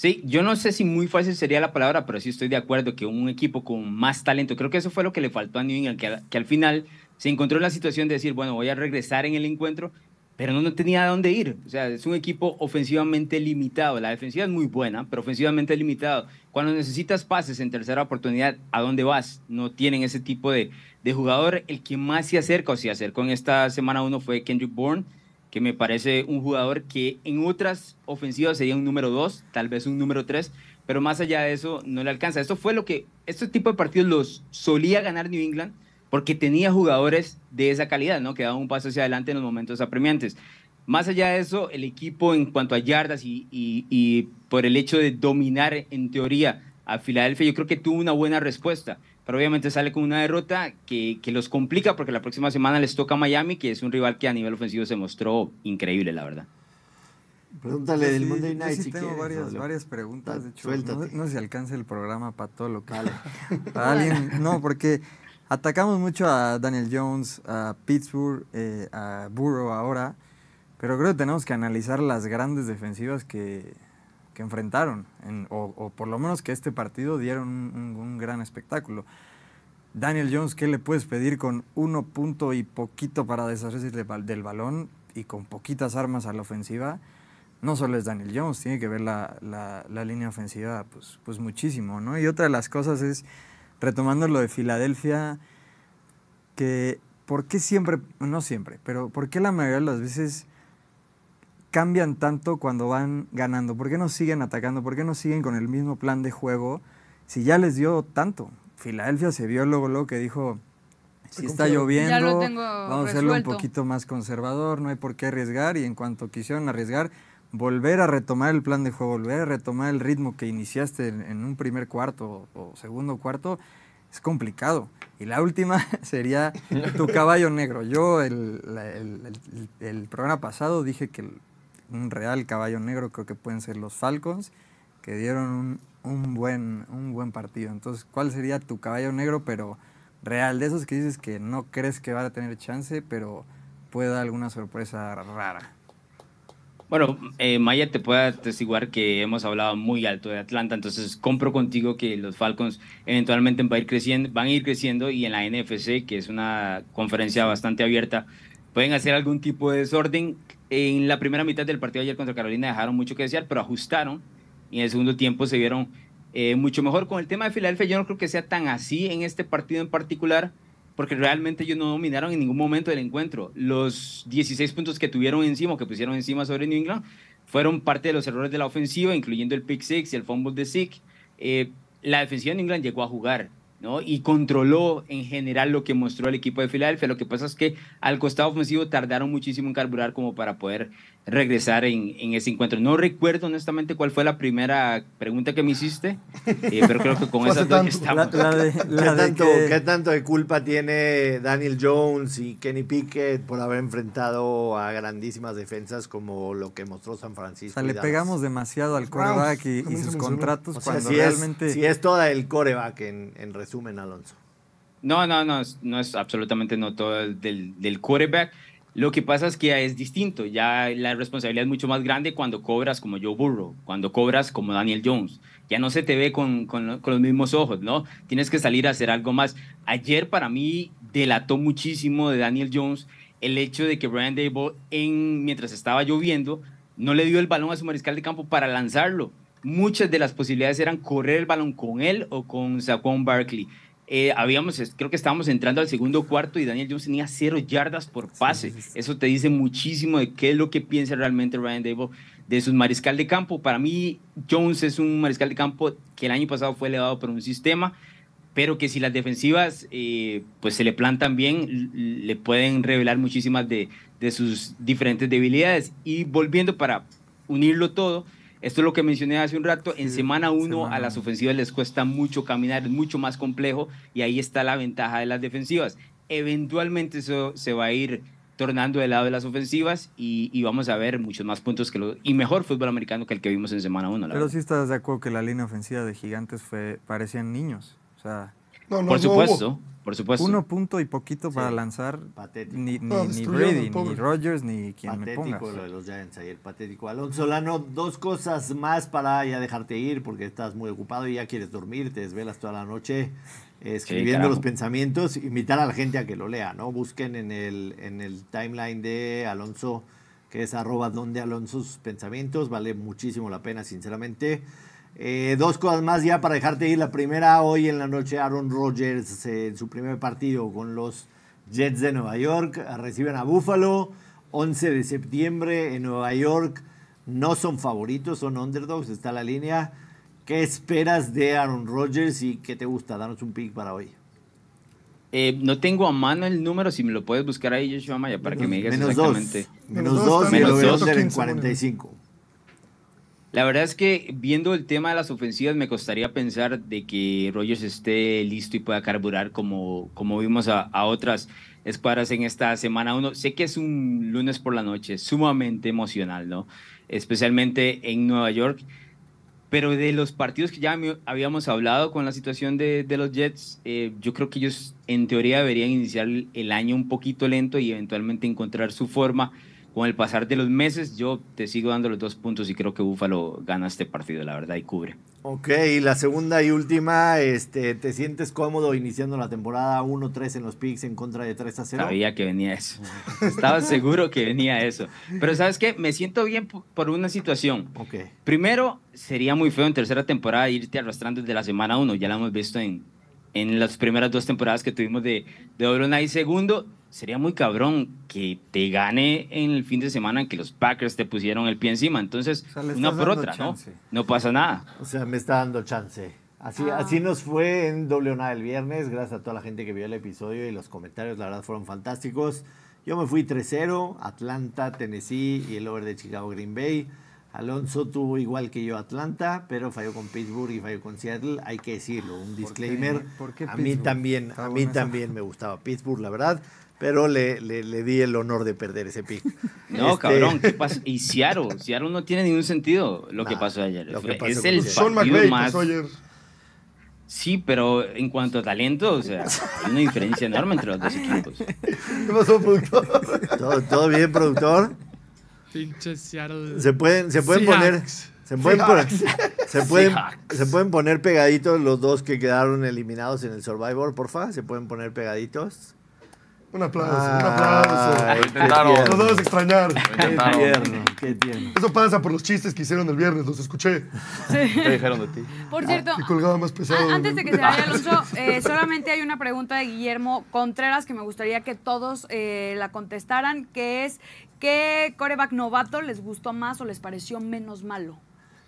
Sí, yo no sé si muy fácil sería la palabra, pero sí estoy de acuerdo que un equipo con más talento, creo que eso fue lo que le faltó a New England, que al, que al final se encontró en la situación de decir, bueno, voy a regresar en el encuentro, pero no, no tenía a dónde ir. O sea, es un equipo ofensivamente limitado. La defensiva es muy buena, pero ofensivamente limitado. Cuando necesitas pases en tercera oportunidad, ¿a dónde vas? No tienen ese tipo de, de jugador. El que más se acerca o se acercó en esta semana uno fue Kendrick Bourne, que me parece un jugador que en otras ofensivas sería un número dos, tal vez un número tres, pero más allá de eso no le alcanza. Esto fue lo que, este tipo de partidos los solía ganar New England porque tenía jugadores de esa calidad, ¿no? Que daban un paso hacia adelante en los momentos apremiantes. Más allá de eso, el equipo en cuanto a yardas y, y- y por el hecho de dominar en teoría a Filadelfia, yo creo que tuvo una buena respuesta. pero obviamente sale con una derrota que, que los complica porque la próxima semana les toca Miami, que es un rival que a nivel ofensivo se mostró increíble, la verdad. Pregúntale del Monday yo Night sí si tengo quieres, varias, preguntas. De hecho, no, no sé si alcanza el programa para todo lo que. *laughs* para alguien. No, porque atacamos mucho a Daniel Jones, a Pittsburgh, eh, a Burrow ahora. Pero creo que tenemos que analizar las grandes defensivas que, que enfrentaron. en- o, o por lo menos que este partido dieron un, un- un gran espectáculo. Daniel Jones, ¿qué le puedes pedir con uno punto y poquito para deshacerse del, bal- del balón y con poquitas armas a la ofensiva? No solo es Daniel Jones, tiene que ver la, la- la línea ofensiva pues, pues muchísimo, ¿no? Y otra de las cosas es, retomando lo de Filadelfia, que ¿por qué siempre, no siempre, pero por qué la mayoría de las veces cambian tanto cuando van ganando? ¿Por qué no siguen atacando? ¿Por qué no siguen con el mismo plan de juego si ya les dio tanto? Filadelfia se vio luego, luego que dijo, si está lloviendo, vamos a hacerlo un poquito más conservador, no hay por qué arriesgar y en cuanto quisieron arriesgar, volver a retomar el plan de juego, volver a retomar el ritmo que iniciaste en, un primer cuarto o, segundo cuarto, es complicado. Y la última *laughs* sería tu caballo negro. Yo el, el- programa pasado dije que un real caballo negro creo que pueden ser los Falcons, que dieron un, un buen, un buen partido. Entonces, ¿cuál sería tu caballo negro, pero real? De esos que dices que no crees que va a tener chance, pero puede dar alguna sorpresa rara. Bueno, eh, Maya te puede atestiguar que hemos hablado muy alto de Atlanta, entonces compro contigo que los Falcons eventualmente van a ir creciendo, van a ir creciendo y en la NFC, que es una conferencia bastante abierta, pueden hacer algún tipo de desorden. En la primera mitad del partido ayer contra Carolina dejaron mucho que desear, pero ajustaron y en el segundo tiempo se vieron eh, mucho mejor. Con el tema de Filadelfia, yo no creo que sea tan así en este partido en particular, porque realmente ellos no dominaron en ningún momento del encuentro. Los 16 puntos que tuvieron encima, que pusieron encima sobre New England, fueron parte de los errores de la ofensiva, incluyendo el pick six y el fumble de Zeke. Eh, la defensiva de New England llegó a jugar, ¿no? Y controló en general lo que mostró el equipo de Filadelfia. Lo que pasa es que al costado ofensivo tardaron muchísimo en carburar como para poder regresar en, en ese encuentro. No recuerdo honestamente cuál fue la primera pregunta que me hiciste, eh, pero creo que con esas dos estamos. La, la de, *laughs* ¿Qué la tanto, que- qué tanto de culpa tiene Daniel Jones y Kenny Pickett por haber enfrentado a grandísimas defensas como lo que mostró San o Francisco? sea, y le Dallas? pegamos demasiado al Los quarterback y, y sus contratos O sea, cuando si, realmente... es, si es toda el coreback, en, en resumen, Alonso. No, no, no, es- no es absolutamente no todo el del, del quarterback. Lo que pasa es que ya es distinto, ya la responsabilidad es mucho más grande cuando cobras como Joe Burrow, cuando cobras como Daniel Jones. Ya no se te ve con, con lo- con los mismos ojos, ¿no? Tienes que salir a hacer algo más. Ayer para mí delató muchísimo de Daniel Jones el hecho de que Brian Dable, en, mientras estaba lloviendo, no le dio el balón a su mariscal de campo para lanzarlo. Muchas de las posibilidades eran correr el balón con él o con Saquon Barkley. Eh, habíamos, creo que estábamos entrando al segundo cuarto y Daniel Jones tenía cero yardas por pase. sí, sí. Eso te dice muchísimo de qué es lo que piensa realmente Ryan Dable de su mariscal de campo. Para mí, Jones es un mariscal de campo que el año pasado fue elevado por un sistema, pero que si las defensivas eh, pues se le plantan bien, le pueden revelar muchísimas de, de sus diferentes debilidades. Y volviendo para unirlo todo, esto es lo que mencioné hace un rato, en Sí, semana uno semana a las ofensivas les cuesta mucho caminar, es mucho más complejo y ahí está la ventaja de las defensivas. Eventualmente eso se va a ir tornando del lado de las ofensivas y, y vamos a ver muchos más puntos que lo, y mejor fútbol americano que el que vimos en semana 1. Pero sí estás de acuerdo que la línea ofensiva de Gigantes fue parecían niños. O sea, No, no, por no supuesto, hubo. Por supuesto. uno punto y poquito para Sí, lanzar. patético. Ni, ni, No, ni Brady, ni. Rogers, ni quien me Patético pongas. lo de los Giants ayer, patético. Alonso Lano, dos cosas más para ya dejarte ir porque estás muy ocupado y ya quieres dormir, te desvelas toda la noche eh, escribiendo carajo. los pensamientos. Invitar a la gente a que lo lea, ¿no? Busquen en el, en el timeline de Alonso, que es arroba donde Alonso sus pensamientos, vale muchísimo la pena, sinceramente. Eh, dos cosas más ya para dejarte ir. La primera, hoy en la noche Aaron Rodgers eh, en su primer partido con los Jets de Nueva York eh, reciben a Buffalo. 11 de septiembre en Nueva York. No son favoritos, son underdogs, está la línea. ¿Qué esperas de Aaron Rodgers y qué te gusta? Danos un pick para hoy. Eh, no tengo a mano el número, si me lo puedes buscar ahí, Joshua Maya, para que me digas Menos dos. exactamente. Menos Menos dos menos dos. over-under en 15, bueno. 45. La verdad es que viendo el tema de las ofensivas me costaría pensar de que Rogers esté listo y pueda carburar como, como vimos a, a otras escuadras en esta semana uno. Sé que es un lunes por la noche sumamente emocional, ¿no? Especialmente en Nueva York. Pero de los partidos que ya habíamos hablado con la situación de, de los Jets, eh, yo creo que ellos en teoría deberían iniciar el año un poquito lento y eventualmente encontrar su forma. Con el pasar de los meses, yo te sigo dando los dos puntos y creo que Buffalo gana este partido, la verdad, y cubre. Ok, y la segunda y última, este, ¿te sientes cómodo iniciando la temporada 1-3 en los picks en contra de 3 a 0? Sabía que venía eso. *laughs* Estaba seguro que venía eso. Pero ¿sabes qué? Me siento bien po- por una situación. Ok. Primero, sería muy feo en tercera temporada irte arrastrando desde la semana uno. Ya lo hemos visto en, en las primeras dos temporadas que tuvimos de, de Obrona. Y segundo, sería muy cabrón que te gane en el fin de semana en que los Packers te pusieron el pie encima. Entonces, O sea, le una por otra, ¿no? chance. No pasa nada. O sea, me está dando chance. Así, Ah. así nos fue en doble Nada el viernes, gracias a toda la gente que vio el episodio y los comentarios, la verdad fueron fantásticos. Yo me fui 3-0, Atlanta, Tennessee y el over de Chicago Green Bay. Alonso tuvo igual que yo Atlanta, pero falló con Pittsburgh y falló con Seattle, hay que decirlo, un disclaimer. ¿Por qué a mí Pittsburgh? también, Está a mí esa. también me gustaba Pittsburgh, la verdad, pero le, le- le di el honor de perder ese pick. *laughs* No, Este, cabrón, ¿qué *laughs* pasa? Y Seattle, Seattle no tiene ningún sentido lo que pasó ayer. lo que Fue- pasó es el. Sean McVay más... pasó ayer. Sí, pero en cuanto a talento, o sea, hay una diferencia enorme entre los dos equipos. *laughs* ¿Qué pasó, productor? ¿Todo, todo bien, productor? Pinche Seattle. Se pueden, se pueden poner. Se pueden, poner- se, pueden, se pueden poner pegaditos los dos que quedaron eliminados en el Survivor, porfa. Se pueden poner pegaditos. Un aplauso, Ay, un aplauso. intentaron. Nos vamos a extrañar. Qué tierno, qué tierno. Eso pasa por los chistes que hicieron el viernes, los escuché. ¿Qué dijeron de ti? Por cierto, Que colgaba más pesado. antes de que se vaya Alonso, eh, solamente hay una pregunta de Guillermo Contreras que me gustaría que todos eh, la contestaran, que es ¿qué coreback novato les gustó más o les pareció menos malo?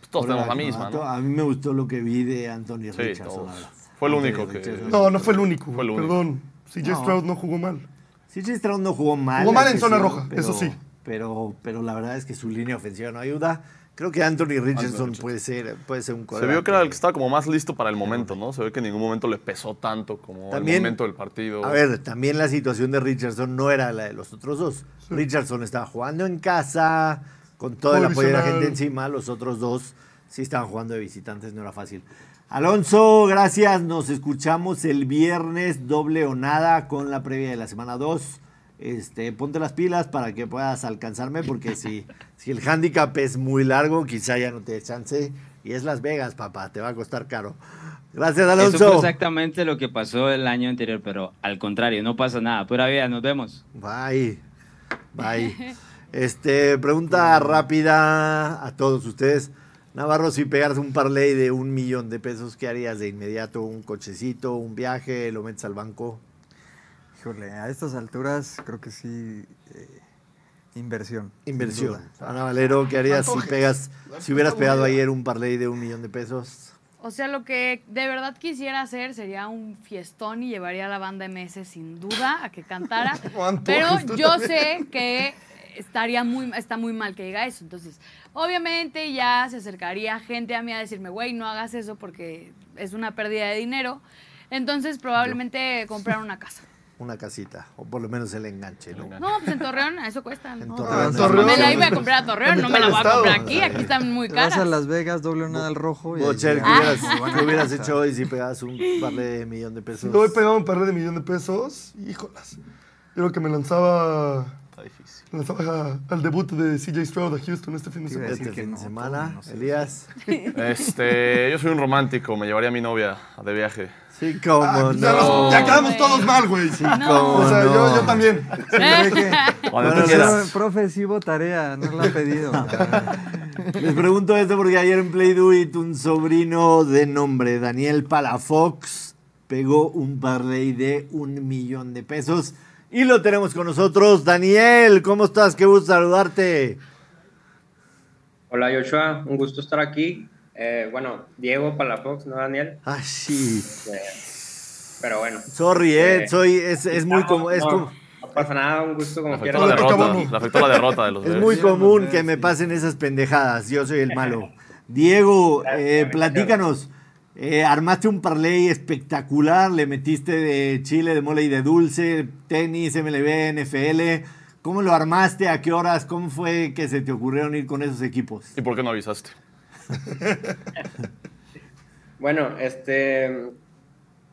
Pues todos tenemos la misma, ¿no? A mí me gustó lo que vi de Anthony Sí, Richardson. Fue el Anthony único que- Richardson. No, no fue el único. Fue el único. Perdón. CJ No. Stroud no jugó mal. CJ Stroud no jugó mal. Jugó mal en zona roja, pero- eso sí. Pero, pero la verdad es que su línea ofensiva no ayuda. Creo que Anthony Richardson puede ser, puede ser un Se vio que era el que estaba como más listo para el momento, ¿no? Se ve que en ningún momento le pesó tanto como También- el momento del partido. A ver, también la situación de Richardson no era la de los otros dos. Richardson estaba jugando en casa, con todo el apoyo de la gente encima. Los otros dos sí estaban jugando de visitantes, no era fácil. Alonso, gracias. Nos escuchamos el viernes, doble o nada, con la previa de la semana 2. Este, ponte las pilas para que puedas alcanzarme, porque si, *laughs* si el handicap es muy largo, quizá ya no te dé chance. Y es Las Vegas, papá, te va a costar caro. Gracias, Eso fue Alonso. exactamente lo que pasó el año anterior, pero al contrario, no pasa nada. Pura vida, nos vemos. Bye. Bye. *laughs* Este, pregunta rápida a todos ustedes. Navarro, si pegas un parlay de un millón de pesos, ¿qué harías de inmediato? ¿Un cochecito, un viaje, lo metes al banco? Híjole, a estas alturas creo que sí. eh, inversión. Inversión. Ana Valero, ¿qué harías si pegas, si hubieras pegado ayer un parlay de un millón de pesos? O sea, lo que de verdad quisiera hacer sería un fiestón y llevaría a la banda MS sin duda a que cantara. *laughs* Pero yo sé que estaría muy, está muy mal que diga eso. Entonces, obviamente ya se acercaría gente a mí a decirme, güey, no hagas eso porque es una pérdida de dinero. Entonces, probablemente comprar una casa. *laughs* Una casita, o por lo menos el enganche, ¿no? No, pues en Torreón, eso cuesta. En ¿no? Torreón. Ah, Torreón. Me la iba a comprar a Torreón, no me la voy a Estado. comprar aquí. Aquí están muy Te vas caras. a Las Vegas, doble o nada al rojo. y ahí Bocher, ¿qué hubieras, qué hubieras hecho hoy si pegas un parlay de millón de Si pesos? hoy pegaba un par de millón de pesos, híjolas. Yo creo que me lanzaba, Lanzaba al debut de CJ Stroud a Houston este fin de semana. Este que fin de semana, todo, no sé. Elías. Este, yo soy un romántico, me llevaría a mi novia de viaje. Sí, cómo Ah, no. ya, nos- ya quedamos todos mal, güey. Sí, cómo O sea, no. yo, yo también. *laughs* Cuando Bueno, tú sí, quieras. Profe, sí tarea, no la ha pedido. *laughs* Les pregunto esto porque ayer en Play Do It un sobrino de nombre Daniel Palafox pegó un parlay de un millón de pesos y lo tenemos con nosotros. Daniel, ¿cómo estás? Qué gusto saludarte. Hola Joshua, un gusto estar aquí. Eh, bueno, Diego Palafox, no Daniel. Ay, sí. Eh, pero bueno. Sorry, eh, Eh, soy, es, es muy no, como, es no, como, no pasa nada, un gusto como quieras. la derrota. Le afectó la derrota de los *laughs* es muy común que me pasen esas pendejadas. Yo soy el malo. *laughs* Diego, eh, platícanos. Eh, armaste un parlay espectacular, le metiste de chile, de mole y de dulce, tenis, MLB, NFL. ¿Cómo lo armaste? ¿A qué horas? ¿Cómo fue que se te ocurrieron ir con esos equipos? ¿Y por qué no avisaste? *laughs* Bueno, este,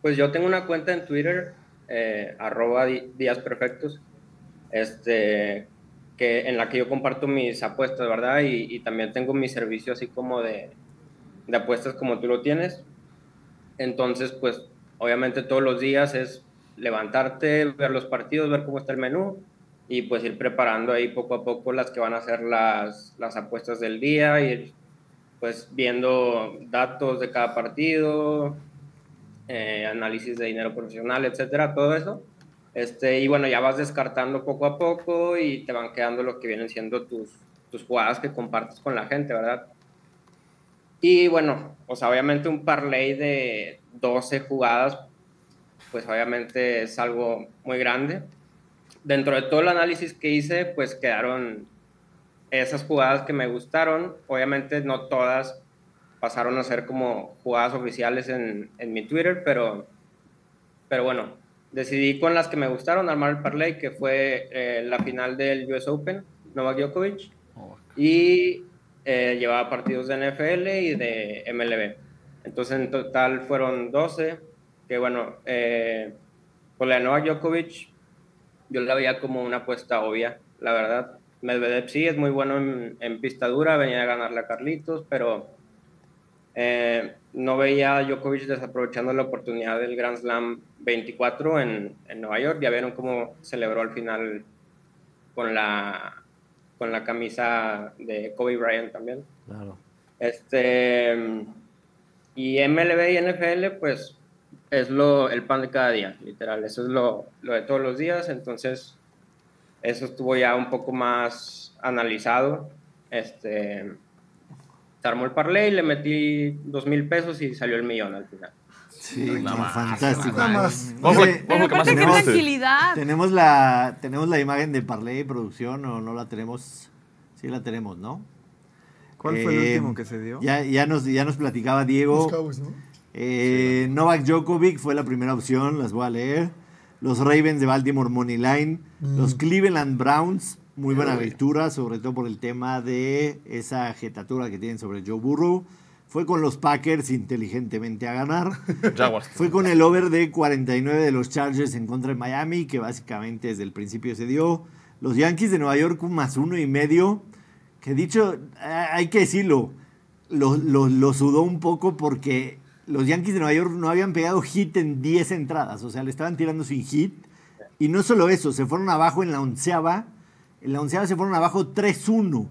pues yo tengo una cuenta en Twitter, eh, arroba días perfectos, este, que, en la que yo comparto mis apuestas, ¿verdad? Y, y también tengo mi servicio así como de, de apuestas como tú lo tienes. Entonces, pues, obviamente todos los días es levantarte, ver los partidos, ver cómo está el menú y pues ir preparando ahí poco a poco las que van a ser las, las apuestas del día, ir pues viendo datos de cada partido, eh, análisis de dinero profesional, etcétera, todo eso. Este, y bueno, ya vas descartando poco a poco y te van quedando lo que vienen siendo tus, tus jugadas que compartes con la gente, ¿verdad? Y bueno, o sea, obviamente un parlay de 12 jugadas, pues obviamente es algo muy grande. Dentro de todo el análisis que hice, pues quedaron esas jugadas que me gustaron. Obviamente no todas pasaron a ser como jugadas oficiales en, en mi Twitter, pero, pero bueno, decidí con las que me gustaron armar el parlay, que fue eh, la final del US Open, Novak Djokovic, y eh, llevaba partidos de NFL y de MLB. Entonces en total fueron 12, que bueno, eh, por la Novak Djokovic yo la veía como una apuesta obvia, la verdad. Medvedev sí es muy bueno en, en pista dura, venía a ganarle a Carlitos, pero eh, no veía a Djokovic desaprovechando la oportunidad del Grand Slam 24 en, en Nueva York. Ya vieron cómo celebró al final con la, con la camisa de Kobe Bryant también. Claro. Este, y MLB y NFL, pues es lo, el pan de cada día, literal. Eso es lo, lo de todos los días. Entonces, eso estuvo ya un poco más analizado. Este, se armó el parlay, le metí dos mil pesos y salió el millón al final. Sí, Nada no, más, fantástico. nada más. ¿Cuál fue- Oye, cuál fue Pero el que más qué tenemos? tranquilidad. ¿Tenemos la, ¿Tenemos la imagen de Parley producción o no la tenemos? Sí la tenemos, ¿no? ¿Cuál fue el Eh, último que se dio? Ya, ya, nos, ya nos platicaba Diego. Los Cowboys, ¿no? Eh, Novak Djokovic fue la primera opción, las voy a leer. Los Ravens de Baltimore Money Line. Los Cleveland Browns, muy buena lectura, sobre todo por el tema de esa jetatura que tienen sobre Joe Burrow. Fue con los Packers inteligentemente a ganar. *laughs* Jaguars. Fue con el over de 49 de los Chargers en contra de Miami, que básicamente desde el principio se dio. Los Yankees de Nueva York más uno y medio, que dicho, eh, hay que decirlo, lo, lo- lo sudó un poco porque los Yankees de Nueva York no habían pegado hit en 10 entradas, o sea, le estaban tirando sin hit. Y no solo eso, se fueron abajo en la onceava, en la onceava se fueron abajo 3-1.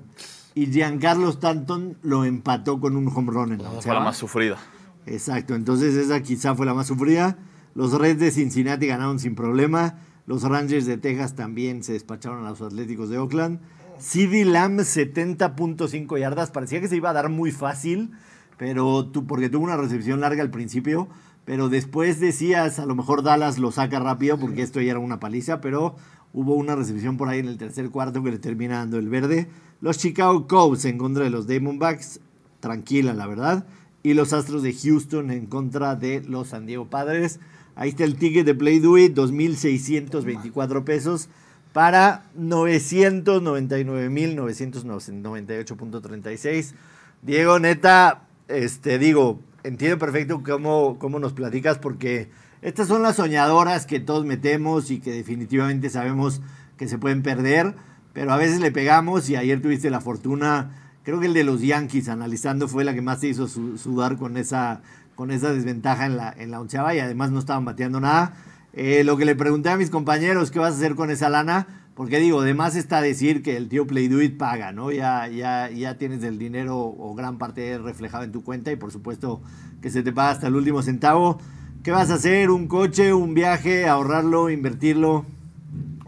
Y Giancarlo Stanton lo empató con un home run en la fue la más sufrida. Exacto, entonces esa quizá fue la más sufrida. Los Reds de Cincinnati ganaron sin problema. Los Rangers de Texas también se despacharon a los Atléticos de Oakland. CD Lamb 70.5 yardas. Parecía que se iba a dar muy fácil, pero tú, porque tuvo una recepción larga al principio. Pero después decías, a lo mejor Dallas lo saca rápido porque esto ya era una paliza, pero hubo una recepción por ahí en el tercer cuarto que le termina dando el verde. Los Chicago Cubs en contra de los Diamondbacks, tranquila la verdad. Y los Astros de Houston en contra de los San Diego Padres. Ahí está el ticket de Play Do It, 2.624 pesos para 999.998.36. Diego, neta, este, digo, entiendo perfecto cómo, cómo nos platicas porque estas son las soñadoras que todos metemos y que definitivamente sabemos que se pueden perder, pero a veces le pegamos y ayer tuviste la fortuna, creo que el de los Yankees analizando fue la que más te hizo su- sudar con esa, con esa desventaja en la, en la onceava y además no estaban bateando nada. Eh, lo que le pregunté a mis compañeros, ¿qué vas a hacer con esa lana? Porque digo, de más está decir que el tío Play paga, ¿no? Ya, ya, ya tienes el dinero o gran parte reflejado en tu cuenta y por supuesto que se te paga hasta el último centavo. ¿Qué vas a hacer? ¿Un coche? ¿Un viaje? ¿Ahorrarlo? ¿Invertirlo?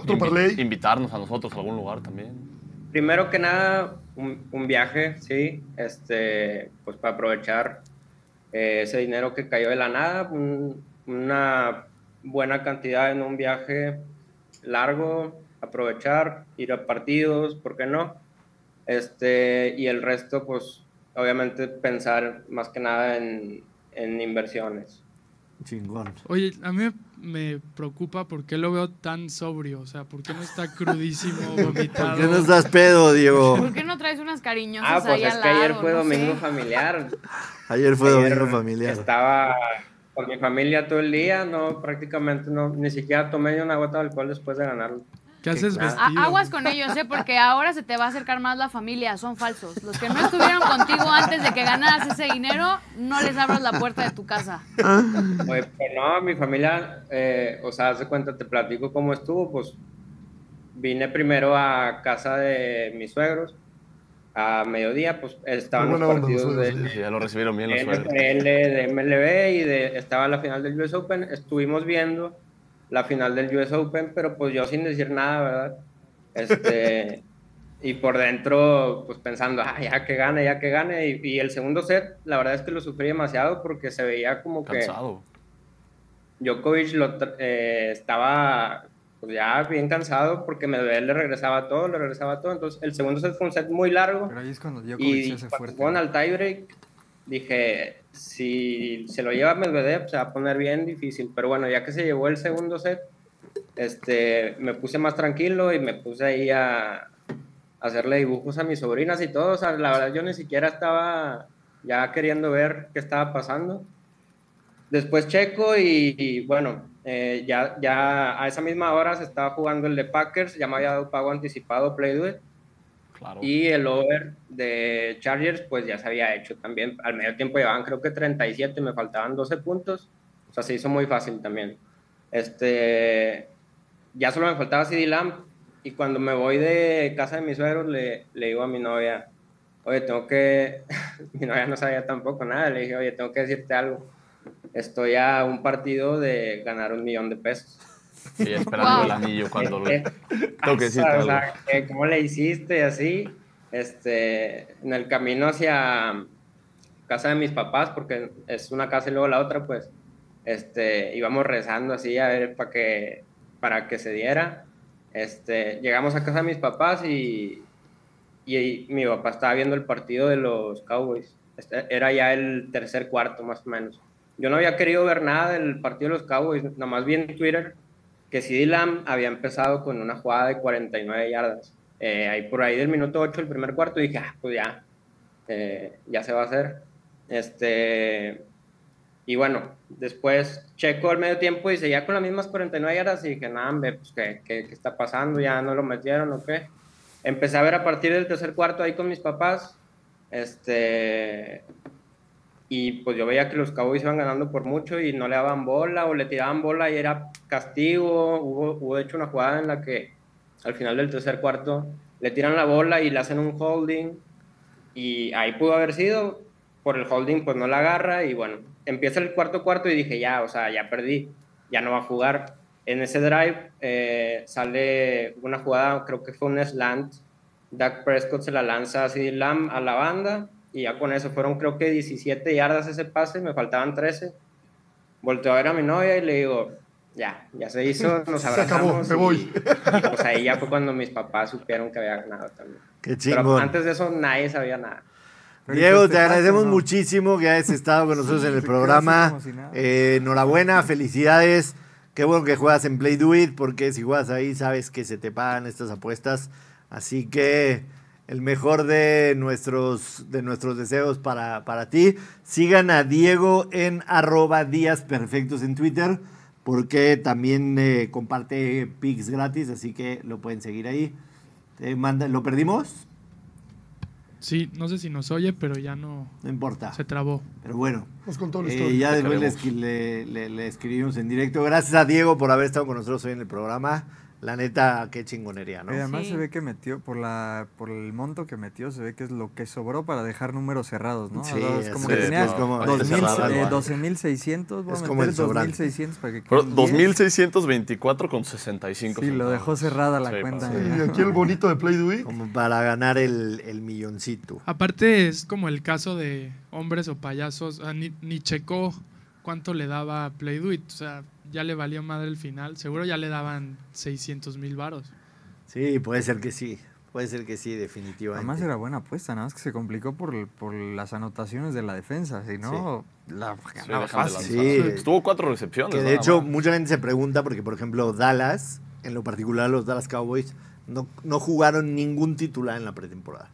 Otro Invi- parlay. Invitarnos a nosotros a algún lugar también. Primero que nada, un, un viaje, sí, este, pues para aprovechar eh, ese dinero que cayó de la nada, un- una buena cantidad en un viaje largo, aprovechar, ir a partidos, ¿por qué no? Este, y el resto, pues obviamente pensar más que nada en, en inversiones. Chingón. Oye, a mí me preocupa porque lo veo tan sobrio. O sea, ¿por qué no está crudísimo, *laughs* vomitado? ¿Por qué no estás pedo, Diego? ¿Por qué no traes unas cariñosas Ah, pues ahí es al que ayer lado? fue No domingo sé. familiar. Ayer fue Ayer domingo familiar. Estaba con mi familia todo el día, no, prácticamente no, ni siquiera tomé ni una gota de alcohol después de ganarlo. ¿Qué haces vestido? aguas con ellos, ¿eh? Porque ahora se te va a acercar más la familia. Son falsos. Los que no estuvieron contigo antes de que ganaras ese dinero, no les abras la puerta de tu casa. Oye, pues no, mi familia, eh, o sea, hace cuenta, te platico cómo estuvo, pues vine primero a casa de mis suegros, a mediodía, pues estaban los buena onda, partidos de, Sí, ya lo recibieron bien los de suegros. De MLB y de, estaba la final del US Open, estuvimos viendo la final del US Open, pero pues yo sin decir nada, ¿verdad? Este, *laughs* y por dentro, pues pensando, ah, ya que gane, ya que gane, y, y el segundo set, la verdad es que lo sufrí demasiado porque se veía como que... Cansado. Djokovic lo eh, estaba pues, ya bien cansado porque Medvedev le regresaba todo, le regresaba todo. Entonces, el segundo set fue un set muy largo. Pero ahí es cuando Djokovic Y se hace cuando fuerte. fueron al tiebreak, dije, si se lo lleva Medvedev, se va a poner bien difícil. Pero bueno, ya que se llevó el segundo set, este, me puse más tranquilo y me puse ahí a, hacerle dibujos a mis sobrinas y todo. O sea, la verdad, yo ni siquiera estaba ya queriendo ver qué estaba pasando. Después checo y, bueno, eh, ya, ya a esa misma hora se estaba jugando el de Packers, ya me había dado pago anticipado Play Do. Claro. Y el over de Chargers, pues ya se había hecho también. Al medio tiempo llevaban creo que 37, me faltaban 12 puntos. O sea, se hizo muy fácil también. Este, ya solo me faltaba CD Lamb. Y cuando me voy de casa de mis suegros, le, le digo a mi novia, oye, tengo que... *laughs* mi novia no sabía tampoco nada. Le dije, oye, tengo que decirte algo. Estoy a un partido de ganar un millón de pesos. Y esperando Wow. el anillo cuando lo... Este, decirte o sea, ¿Cómo le hiciste y así? Este, en el camino hacia casa de mis papás, porque es una casa y luego la otra, pues, este, íbamos rezando así a ver para que, para que se diera. Este, llegamos a casa de mis papás y, y, mi papá estaba viendo el partido de los Cowboys. Este, Era ya el tercer cuarto, más o menos. Yo no había querido ver nada del partido de los Cowboys, nomás vi en Twitter que CD Lamb había empezado con una jugada de 49 yardas. Eh, ahí por ahí del minuto 8 el primer cuarto dije, ah, pues ya, eh, ya se va a hacer. Este, y bueno, después checo al medio tiempo y seguía con las mismas 49 yardas y dije, nada, pues ¿qué, qué, qué está pasando? ¿Ya no lo metieron o qué? Empecé a ver a partir del tercer cuarto ahí con mis papás. Este, y pues yo veía que los Cowboys iban ganando por mucho y no le daban bola o le tiraban bola y era castigo. Hubo, hubo de hecho una jugada en la que al final del tercer cuarto le tiran la bola y le hacen un holding y ahí pudo haber sido. Por el holding pues no la agarra y bueno, empieza el cuarto cuarto y dije ya, o sea, ya perdí, ya no va a jugar. En ese drive eh, sale una jugada, creo que fue un slant. Dak Prescott se la lanza así Lamb a la banda y ya con eso fueron creo que 17 yardas ese pase, me faltaban 13. Volteo a ver a mi novia y le digo, ya, ya se hizo, *laughs* nos Se acabó, abrazamos. me y- voy. y, pues ahí ya fue cuando mis papás supieron que había ganado también. Qué Pero chingón. antes de eso nadie sabía nada. Pero Diego, ¿y te agradecemos no? muchísimo que hayas estado con nosotros en el programa. Eh, enhorabuena, felicidades. Qué bueno que juegas en Play Do It, porque si juegas ahí sabes que se te pagan estas apuestas. Así que el mejor de nuestros, de nuestros deseos para, para ti. Sigan a Diego en arroba días perfectos en Twitter, porque también eh, comparte pics gratis, así que lo pueden seguir ahí. Te manda- ¿Lo perdimos? Sí, no sé si nos oye, pero ya no No importa. se trabó. Pero bueno, Nos contó la eh, historia. ya después le- le escribimos en directo. Gracias a Diego por haber estado con nosotros hoy en el programa. La neta, qué chingonería, ¿no? Y además Sí. se ve que metió, por la por el monto que metió, se ve que es lo que sobró para dejar números cerrados, ¿no? Sí, O sea, es como es- que tenía es como- 2000, cerrado, eh, ¿no? 12.600, voy Es como el meter sobrante. 2.600 para que Pero queden 10. 2.624 con 65 Sí, lo centavos. dejó cerrada la Sí, cuenta. Y aquí el bonito de Play It. Como para ganar el, el milloncito. Aparte es como el caso de hombres o payasos, ah, ni, ni checó cuánto le daba Play Do It, o sea, ya le valió madre el final, seguro ya le daban 600 mil varos. Sí, puede ser que sí. Puede ser que sí, definitivamente. Además era buena apuesta, nada más que se complicó por, por las anotaciones de la defensa, si no, la Sí, ganaba dejan de fácil. Sí. Estuvo cuatro recepciones. Que de hecho, más. mucha gente se pregunta, porque por ejemplo, Dallas, en lo particular los Dallas Cowboys, no, no jugaron ningún titular en la pretemporada.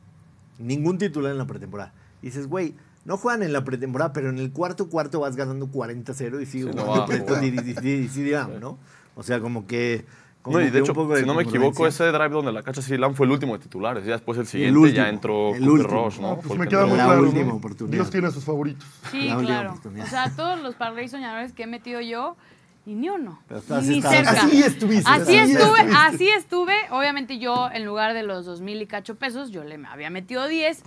Ningún titular en la pretemporada. Y dices, güey, no juegan en la pretemporada, pero en el cuarto cuarto vas ganando 40-0 y sigue Sí, no jugando va a Preston jugar. y- y- y- y CD Lamb, ¿no? O sea, como que. como No, y de hecho, poco de si no me equivoco, ese drive donde la cacha CD Lamb fue el último de titulares. Ya después el siguiente último, ya entró el Cooper. Rush, ¿no? No, Fue pues me que queda muy La claro. ¿no? última oportunidad. Dios tiene a sus favoritos. Sí, claro. O sea, todos los parlays soñadores que he metido yo, y ni uno. Ni estás- cerca. Así estuviste. Así así estuve, estuviste. así estuve. Obviamente yo, en lugar de los dos mil y cacho pesos, yo le había metido 10.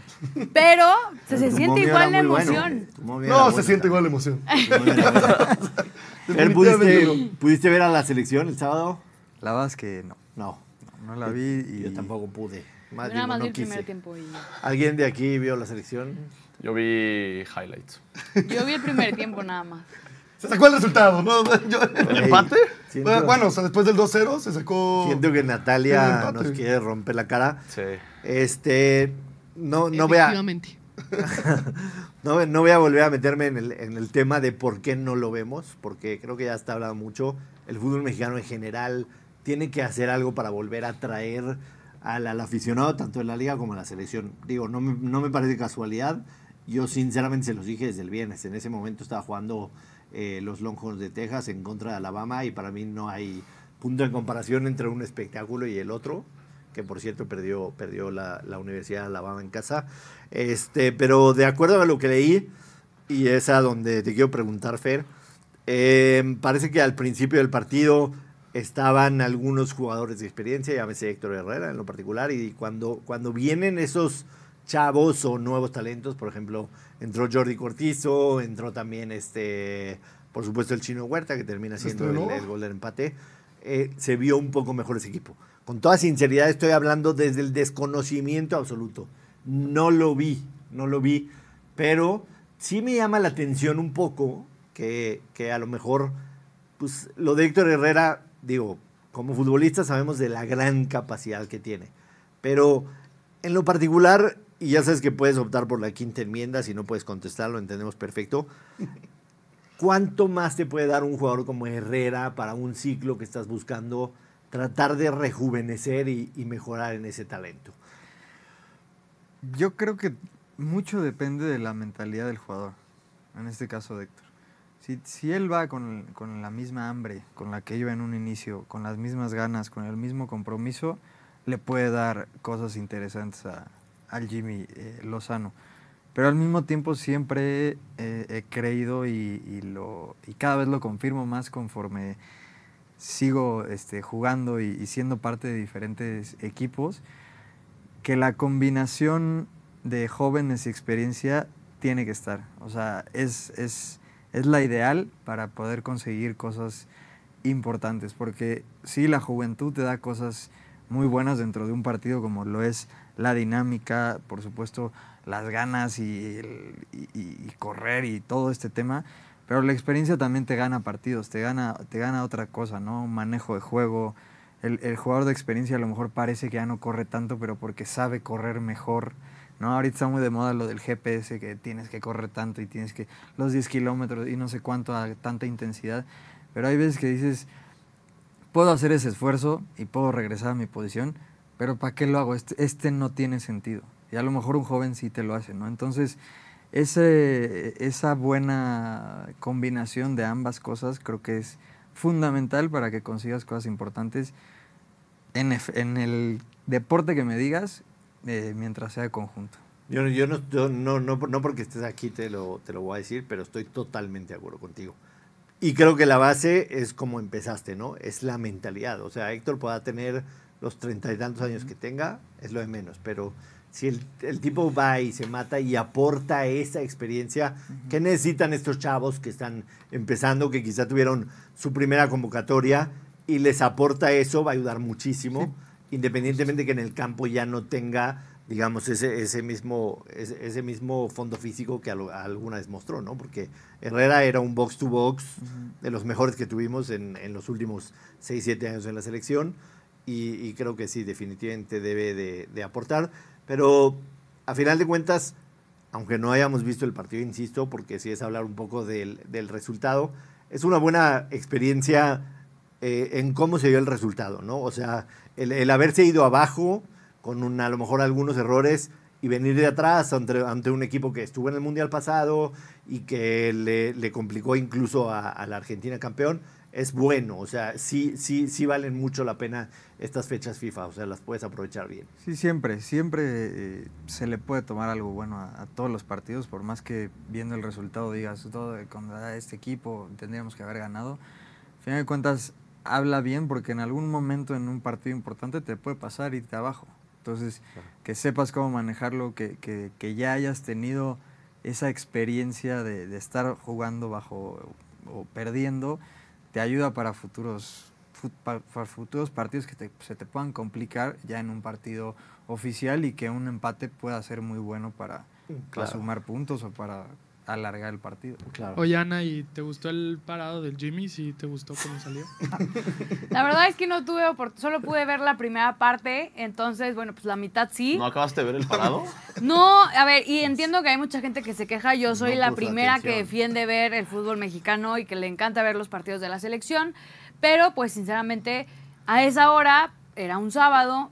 Pero se, siente igual la bueno. emoción. No, se siente igual la emoción. *laughs* ¿pudiste, ¿Pudiste ver a la selección el sábado? La verdad es que no, No, no la vi y yo tampoco pude. Más Yo digo, nada más no vi el quise. primer tiempo. Y ¿Alguien de aquí vio la selección? Yo vi highlights. yo vi el primer tiempo nada más. Se sacó el resultado, ¿no? *laughs* Yo- ¿El empate? Siento, bueno, o sea, después del 2-0 se sacó. siento que Natalia nos quiere romper la cara. Sí. Este, no, no voy a, Efectivamente. *laughs* no, no voy a volver a meterme en el, en el tema de por qué no lo vemos, porque creo que ya está hablando mucho. El fútbol mexicano en general tiene que hacer algo para volver a traer al, al aficionado, tanto en la liga como en la selección. Digo, no me, no me parece casualidad. Yo sinceramente se los dije desde el viernes. En ese momento estaba jugando eh, los Longhorns de Texas en contra de Alabama y para mí no hay punto de comparación entre un espectáculo y el otro que por cierto perdió, perdió la, la Universidad de Alabama en casa. Este, pero de acuerdo a lo que leí, y es a donde te quiero preguntar, Fer, eh, parece que al principio del partido estaban algunos jugadores de experiencia, llámese Héctor Herrera en lo particular, y cuando, cuando vienen esos chavos o nuevos talentos, por ejemplo, entró Jordi Cortizo, entró también este, por supuesto el Chino Huerta, que termina siendo el, el gol del empate, eh, se vio un poco mejor ese equipo. Con toda sinceridad estoy hablando desde el desconocimiento absoluto. No lo vi, no lo vi, pero sí me llama la atención un poco que, que a lo mejor, pues lo de Héctor Herrera, digo, como futbolista sabemos de la gran capacidad que tiene, pero en lo particular, y ya sabes que puedes optar por la quinta enmienda, si no puedes contestar, lo entendemos perfecto. *laughs* ¿Cuánto más te puede dar un jugador como Herrera para un ciclo que estás buscando tratar de rejuvenecer y, y mejorar en ese talento? Yo creo que mucho depende de la mentalidad del jugador, en este caso de Héctor. Si, si él va con, con la misma hambre con la que iba en un inicio, con las mismas ganas, con el mismo compromiso, le puede dar cosas interesantes a, al Jimmy eh, Lozano. Pero al mismo tiempo siempre eh, he creído y, lo, y cada vez lo confirmo más conforme sigo este, jugando y, y siendo parte de diferentes equipos, que la combinación de jóvenes y experiencia tiene que estar. O sea, es, es, es la ideal para poder conseguir cosas importantes, porque sí, la juventud te da cosas muy buenas dentro de un partido como lo es la dinámica, por supuesto, las ganas y, correr y todo este tema, pero la experiencia también te gana partidos, te gana, te gana otra cosa, ¿no? Manejo de juego. El, el jugador de experiencia a lo mejor parece que ya no corre tanto, pero porque sabe correr mejor. ¿no? Ahorita está muy de moda lo del GPS, que tienes que correr tanto y tienes que los 10 kilómetros y no sé cuánto a tanta intensidad. Pero hay veces que dices, puedo hacer ese esfuerzo y puedo regresar a mi posición, pero ¿para qué lo hago? Este, este no tiene sentido. Y a lo mejor un joven sí te lo hace, ¿no? Entonces, ese, esa buena combinación de ambas cosas creo que es fundamental para que consigas cosas importantes en, el deporte que me digas, eh, mientras sea de conjunto. Yo, yo no, yo no, no, no porque estés aquí te lo, te lo voy a decir, pero estoy totalmente de acuerdo contigo. Y creo que la base es como empezaste, ¿no? Es la mentalidad. O sea, Héctor pueda tener los treinta y tantos años que tenga, es lo de menos, pero si el, el tipo va y se mata y aporta esa experiencia, ¿qué necesitan estos chavos que están empezando, que quizá tuvieron su primera convocatoria y les aporta eso, va a ayudar muchísimo, independientemente que en el campo ya no tenga, digamos, ese, ese, mismo, ese, ese mismo fondo físico que alguna vez mostró, ¿no? Porque Herrera era un box to box de los mejores que tuvimos en, en los últimos 6, 7 años en la selección y, creo que sí, definitivamente debe de, aportar. Pero a final de cuentas, aunque no hayamos visto el partido, insisto, porque sí es hablar un poco del, del resultado, es una buena experiencia eh, en cómo se dio el resultado, ¿no? O sea, el, haberse ido abajo con un- a lo mejor algunos errores y venir de atrás ante, ante un equipo que estuvo en el Mundial pasado y que le, complicó incluso a la Argentina campeón, es bueno. O sea, sí, sí, sí valen mucho la pena estas fechas FIFA. O sea, las puedes aprovechar bien. Sí, siempre, siempre eh, se le puede tomar algo bueno a, a todos los partidos, por más que viendo el resultado digas, todo contra este equipo tendríamos que haber ganado. Al final de cuentas, habla bien porque en algún momento en un partido importante te puede pasar irte abajo. Entonces, que sepas cómo manejarlo, que, que- que ya hayas tenido esa experiencia de, de estar jugando bajo o perdiendo, te ayuda para futuros, para futuros partidos que te- se te puedan complicar ya en un partido oficial y que un empate pueda ser muy bueno para, sumar puntos o para alargar el partido. Claro. Oye, Ana, ¿y te gustó el parado del Jimmy? ¿Sí te gustó cómo salió? *laughs* La verdad es que no tuve oportunidad, solo pude ver la primera parte, entonces, bueno, pues la mitad sí. ¿No acabaste de ver el parado? *laughs* No, a ver, y entiendo que hay mucha gente que se queja. Yo soy No la primera que defiende ver el fútbol mexicano y que le encanta ver los partidos de la selección. Pero, pues, sinceramente, a esa hora, era un sábado,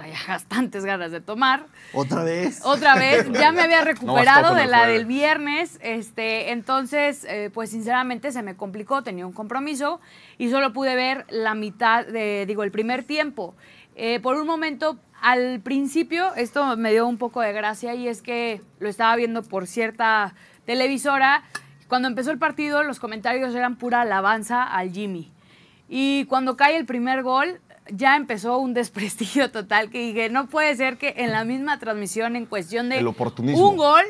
traía *laughs* bastantes ganas de tomar. ¿Otra vez? Otra vez, ya me había *laughs* recuperado con de la del viernes, este, entonces, eh, pues sinceramente se me complicó, tenía un compromiso y solo pude ver la mitad de, digo, el primer tiempo. Eh, por un momento, al principio, esto me dio un poco de gracia y es que lo estaba viendo por cierta televisora. Cuando empezó el partido, los comentarios eran pura alabanza al Jimmy. Y cuando cae el primer gol, ya empezó un desprestigio total que dije, no puede ser que en la misma transmisión, en cuestión de un gol,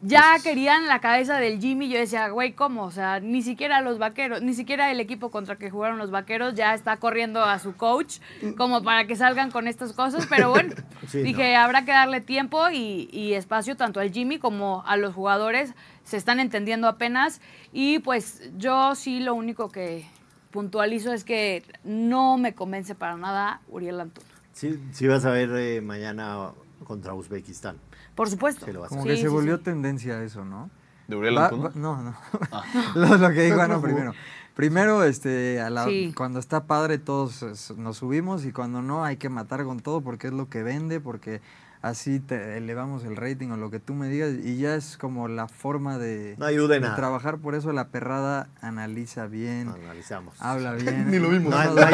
ya querían la cabeza del Jimmy. Yo decía, güey, ¿cómo? O sea, ni siquiera los vaqueros, ni siquiera el equipo contra que jugaron los vaqueros ya está corriendo a su coach como para que salgan con estas cosas. Pero bueno, *laughs* Sí, dije, habrá que darle tiempo y, y espacio tanto al Jimmy como a los jugadores. Se están entendiendo apenas. Y pues yo sí lo único que puntualizo es que no me convence para nada Uriel Antuna. Sí, sí vas a ver eh, mañana contra Uzbekistán. Por supuesto. Sí lo vas a Como Sí, que se sí, volvió sí. tendencia eso, ¿no? ¿De Uriel Va- Antuna? va- no, no. Ah. *laughs* lo, lo que digo, *laughs* no, jugó. primero. Primero, este, a la- Sí. cuando está padre todos nos subimos y cuando no hay que matar con todo porque es lo que vende, porque así te elevamos el rating o lo que tú me digas y ya es como la forma de, No ayuda en de nada. trabajar. Por eso la perrada analiza bien, Analizamos. habla *laughs* bien. Ni lo vimos. No, No, *laughs* no hay-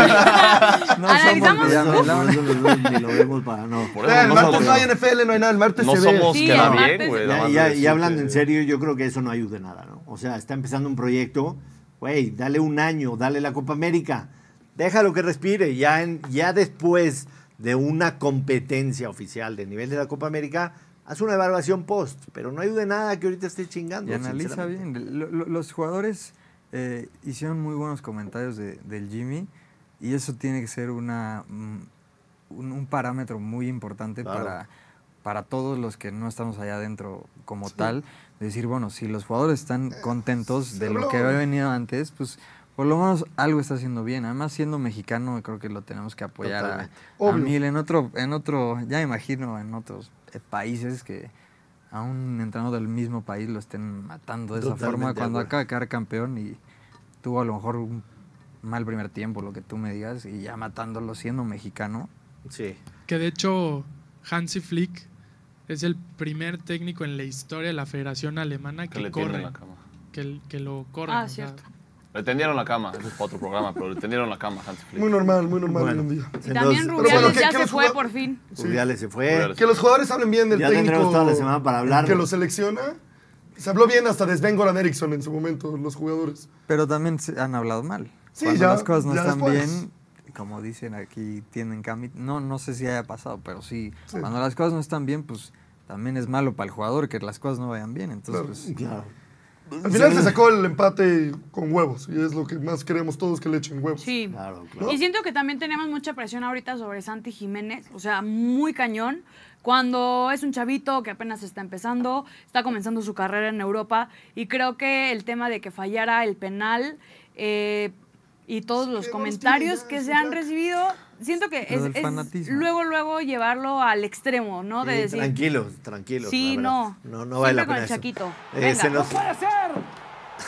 no Analizamos ni lo vemos para no. *laughs* Por Vea, eso el no martes no hay NFL, no hay nada. El martes no se ve. somos Sí, queda bien, güey. Ya, hablando que- en serio, yo creo que eso no ayuda nada, ¿no? O sea, está empezando un proyecto, güey, dale un año, dale la Copa América, déjalo que respire, ya, en, ya después de una competencia oficial de nivel de la Copa América, haz una evaluación post, pero no ayuda en nada que ahorita esté chingando. Y analiza bien. Lo- lo- los jugadores eh, hicieron muy buenos comentarios de- del Jimmy y eso tiene que ser una, mm, un, un parámetro muy importante Claro. para, para todos los que no estamos allá adentro como tal. Decir, bueno, si los jugadores están contentos de lo que había venido antes, pues por lo menos algo está haciendo bien. Además, siendo mexicano, creo que lo tenemos que apoyar a, Totalmente. a mil. En otro, en otro, ya me imagino en otros eh, países que a un entrenador del mismo país lo estén matando de esa forma de cuando acaba de quedar campeón y tuvo a lo mejor un mal primer tiempo, lo que tú me digas, y ya matándolo siendo mexicano. Sí. Que de hecho Hansi Flick es el primer técnico en la historia de la Federación Alemana Que que, le corre, tienden la cama. que, que lo corren. Ah, sea, cierto. Le tendieron la cama, eso es para otro programa, pero le tendieron la cama a Hansi Flick. Muy normal, muy normal Bueno. en un día. Y también Rubiales bueno, ¿qué- ya qué se fue por fin. Rubiales se fue. Rubiales. Que los jugadores hablen bien del Ya técnico. toda la semana para hablarlo. Que lo selecciona. Se habló bien hasta de Sven Goran Eriksson en su momento, los jugadores. Pero también se han hablado mal. Sí, Cuando ya- las cosas no ya están después. bien, como dicen aquí, tienen cambio. No, no sé si haya pasado, pero sí, Sí. cuando las cosas no están bien, pues también es malo para el jugador que las cosas no vayan bien. Entonces, Claro. pues, Claro. Al final se sacó el empate con huevos. Y es lo que más queremos todos que le echen huevos. Sí. Claro, claro. Y siento que también tenemos mucha presión ahorita sobre Santi Jiménez, o sea, muy cañón. Cuando es un chavito que apenas está empezando, está comenzando su carrera en Europa, y creo que el tema de que fallara el penal, eh, y todos los no comentarios que se han recibido, siento que es, es fanatismo. luego, luego llevarlo al extremo, ¿no? De decir, tranquilos, tranquilos. Sí, no. No, no vale la con pena el eso. Chaquito. Eh, Venga. nos- puede ser!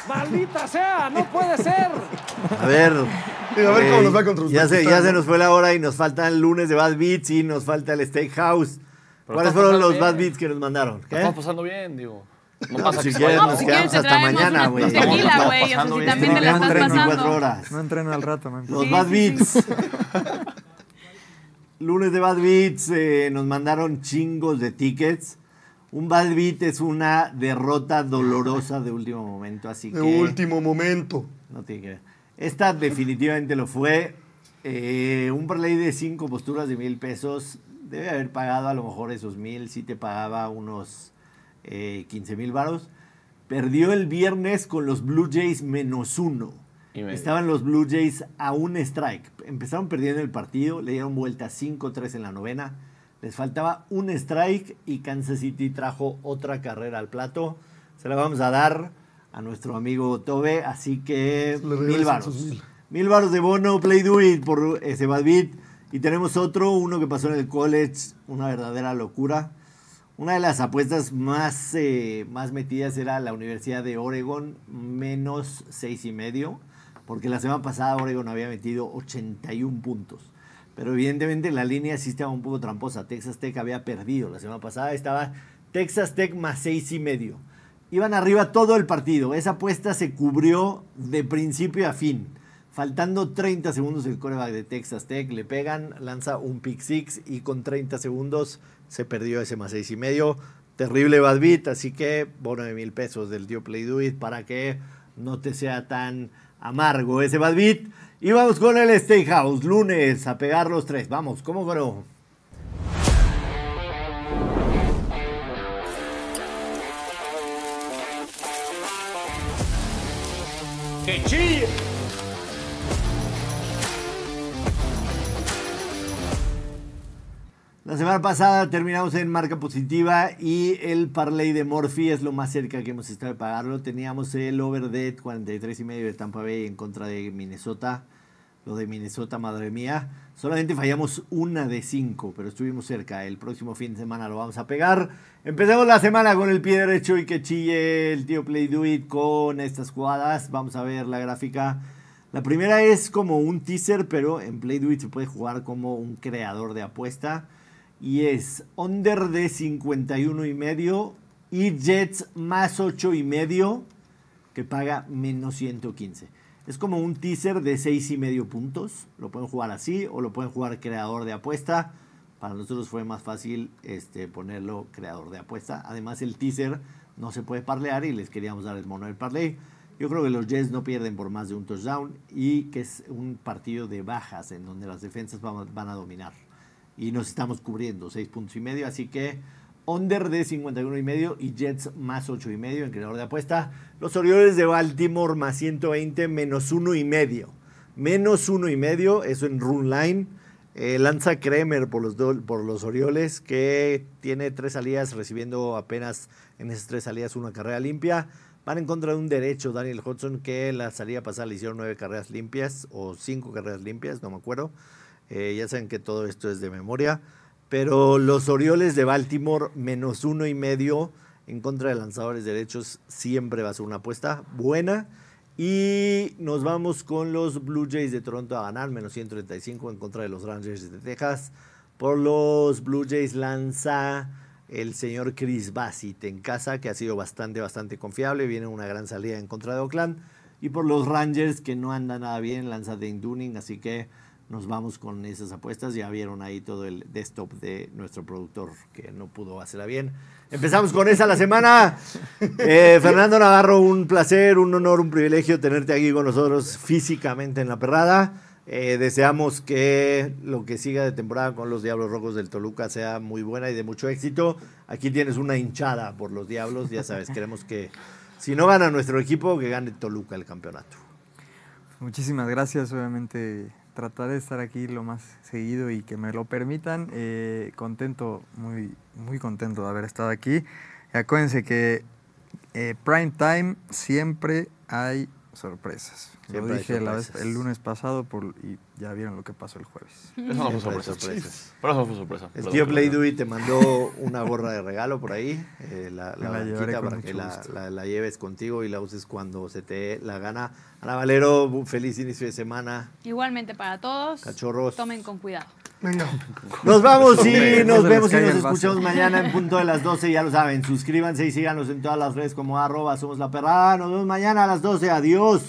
¡Maldita sea! ¡No puede ser! A ver. Digo, a ver cómo eh, nos va contra ya se, ya se ¿no? nos fue la hora y nos faltan el lunes de Bad Beats y nos falta el Steakhouse. Pero ¿Cuáles fueron los Bad. Beats que nos mandaron? ¿Qué? Estamos pasando bien, digo. No pasa si que se quieres, vayan, nos quedamos te hasta mañana, güey. tequila, güey. O sea, si bien. también te la Quedan estás 34 pasando. horas. No entreno al rato, no importa. Los Sí, Bad sí, Beats. Lunes de Bad Beats eh, nos mandaron chingos de tickets. Un Bad Beat es una derrota dolorosa de último momento, así De que último momento. no tiene que ver. Esta definitivamente lo fue. Eh, un parlay de cinco posturas de mil pesos debe haber pagado a lo mejor esos mil. Si te pagaba unos eh, 15 mil varos. Perdió el viernes con los Blue Jays menos uno. Estaban los Blue Jays a un strike. Empezaron perdiendo el partido, le dieron vuelta 5-3 en la novena. Les faltaba un strike y Kansas City trajo otra carrera al plato. Se la vamos a dar a nuestro amigo Tobe, así que mil varos. mil. Mil varos de bono, Play Do It por ese Bad Beat. Y tenemos otro, uno que pasó en el college, una verdadera locura. Una de las apuestas más, eh, más metidas era la Universidad de Oregon, menos seis y medio, porque la semana pasada Oregon había metido 81 puntos. Pero evidentemente la línea sí estaba un poco tramposa. Texas Tech había perdido. La semana pasada estaba Texas Tech más seis y medio. Iban arriba todo el partido. Esa apuesta se cubrió de principio a fin. Faltando 30 segundos el coreback de Texas Tech, le pegan, lanza un pick six y con 30 segundos se perdió ese más seis y medio. Terrible bad beat, así que bono de mil pesos del tío Play Do It para que no te sea tan amargo ese bad beat. Y vamos con el Steakhouse, lunes, a pegar los tres. Vamos, ¿cómo creo? ¡Que chille! La semana pasada terminamos en marca positiva y el parlay de Morphy es lo más cerca que hemos estado de pagarlo. Teníamos el over de 43 y medio de Tampa Bay en contra de Minnesota. Lo de Minnesota, madre mía. Solamente fallamos una de cinco, pero estuvimos cerca. El próximo fin de semana lo vamos a pegar. Empezamos la semana con el pie derecho y que chille el tío Play con estas jugadas. Vamos a ver la gráfica. La primera es como un teaser, pero en Play Do se puede jugar como un creador de apuesta. Y es under de 51 y medio y Jets más 8 y medio que paga menos 115. Es como un teaser de 6 y medio puntos. Lo pueden jugar así o lo pueden jugar creador de apuesta. Para nosotros fue más fácil este, ponerlo creador de apuesta. Además el teaser no se puede parlear y les queríamos dar el mono del parlay. Yo creo que los Jets no pierden por más de un touchdown y que es un partido de bajas en donde las defensas van, van a dominar. Y nos estamos cubriendo 6 puntos y medio, así que under de 51 y medio y Jets más 8 y medio en creador de apuesta. Los Orioles de Baltimore más 120 menos 1 y medio. Menos 1 y medio, eso en run line. Eh, lanza Kremer por los, do- por los Orioles, que tiene tres salidas, recibiendo apenas en esas tres salidas una carrera limpia. Van en contra de un derecho, Daniel Hudson, que la salida pasada le hicieron nueve carreras limpias, o cinco carreras limpias, no me acuerdo. Eh, ya saben que todo esto es de memoria. Pero los Orioles de Baltimore, menos uno y medio en contra de lanzadores derechos, siempre va a ser una apuesta buena. Y nos vamos con los Blue Jays de Toronto a ganar, menos 135 en contra de los Rangers de Texas. Por los Blue Jays lanza el señor Chris Bassett en casa, que ha sido bastante, bastante confiable. Viene una gran salida en contra de Oakland. Y por los Rangers, que no anda nada bien, lanza Dane Dunning. Así que nos vamos con esas apuestas. Ya vieron ahí todo el desktop de nuestro productor, que no pudo hacerla bien. Empezamos con esa la semana. *laughs* Eh, Fernando Navarro, un placer, un honor, un privilegio tenerte aquí con nosotros físicamente en la perrada. Eh, deseamos que lo que siga de temporada con los Diablos Rojos del Toluca sea muy buena y de mucho éxito. Aquí tienes una hinchada por los Diablos, ya sabes, queremos que si no gana nuestro equipo, que gane Toluca el campeonato. Muchísimas gracias, obviamente trataré de estar aquí lo más seguido y que me lo permitan. Eh, contento, muy, muy contento de haber estado aquí. Y acuérdense que eh, prime time siempre hay sorpresas. Siempre lo dije la vez- el lunes pasado por, y ya vieron lo que pasó el jueves. Eso no fue sorpresa. Pero eso no fue sorpresa. El tío. Play Dewey te mandó una gorra de regalo por ahí, eh, la, la, La llevaré blanquita con para que la, la- la lleves contigo y la uses cuando se te dé la gana. Ana Valero, feliz inicio de semana. Igualmente para todos. Cachorros. Tomen con cuidado. Venga. Nos vamos y nos vemos y nos escuchamos mañana en punto de las 12. Ya lo saben, suscríbanse y síganos en todas las redes como arroba somos la perrada. Nos vemos mañana a las 12. Adiós.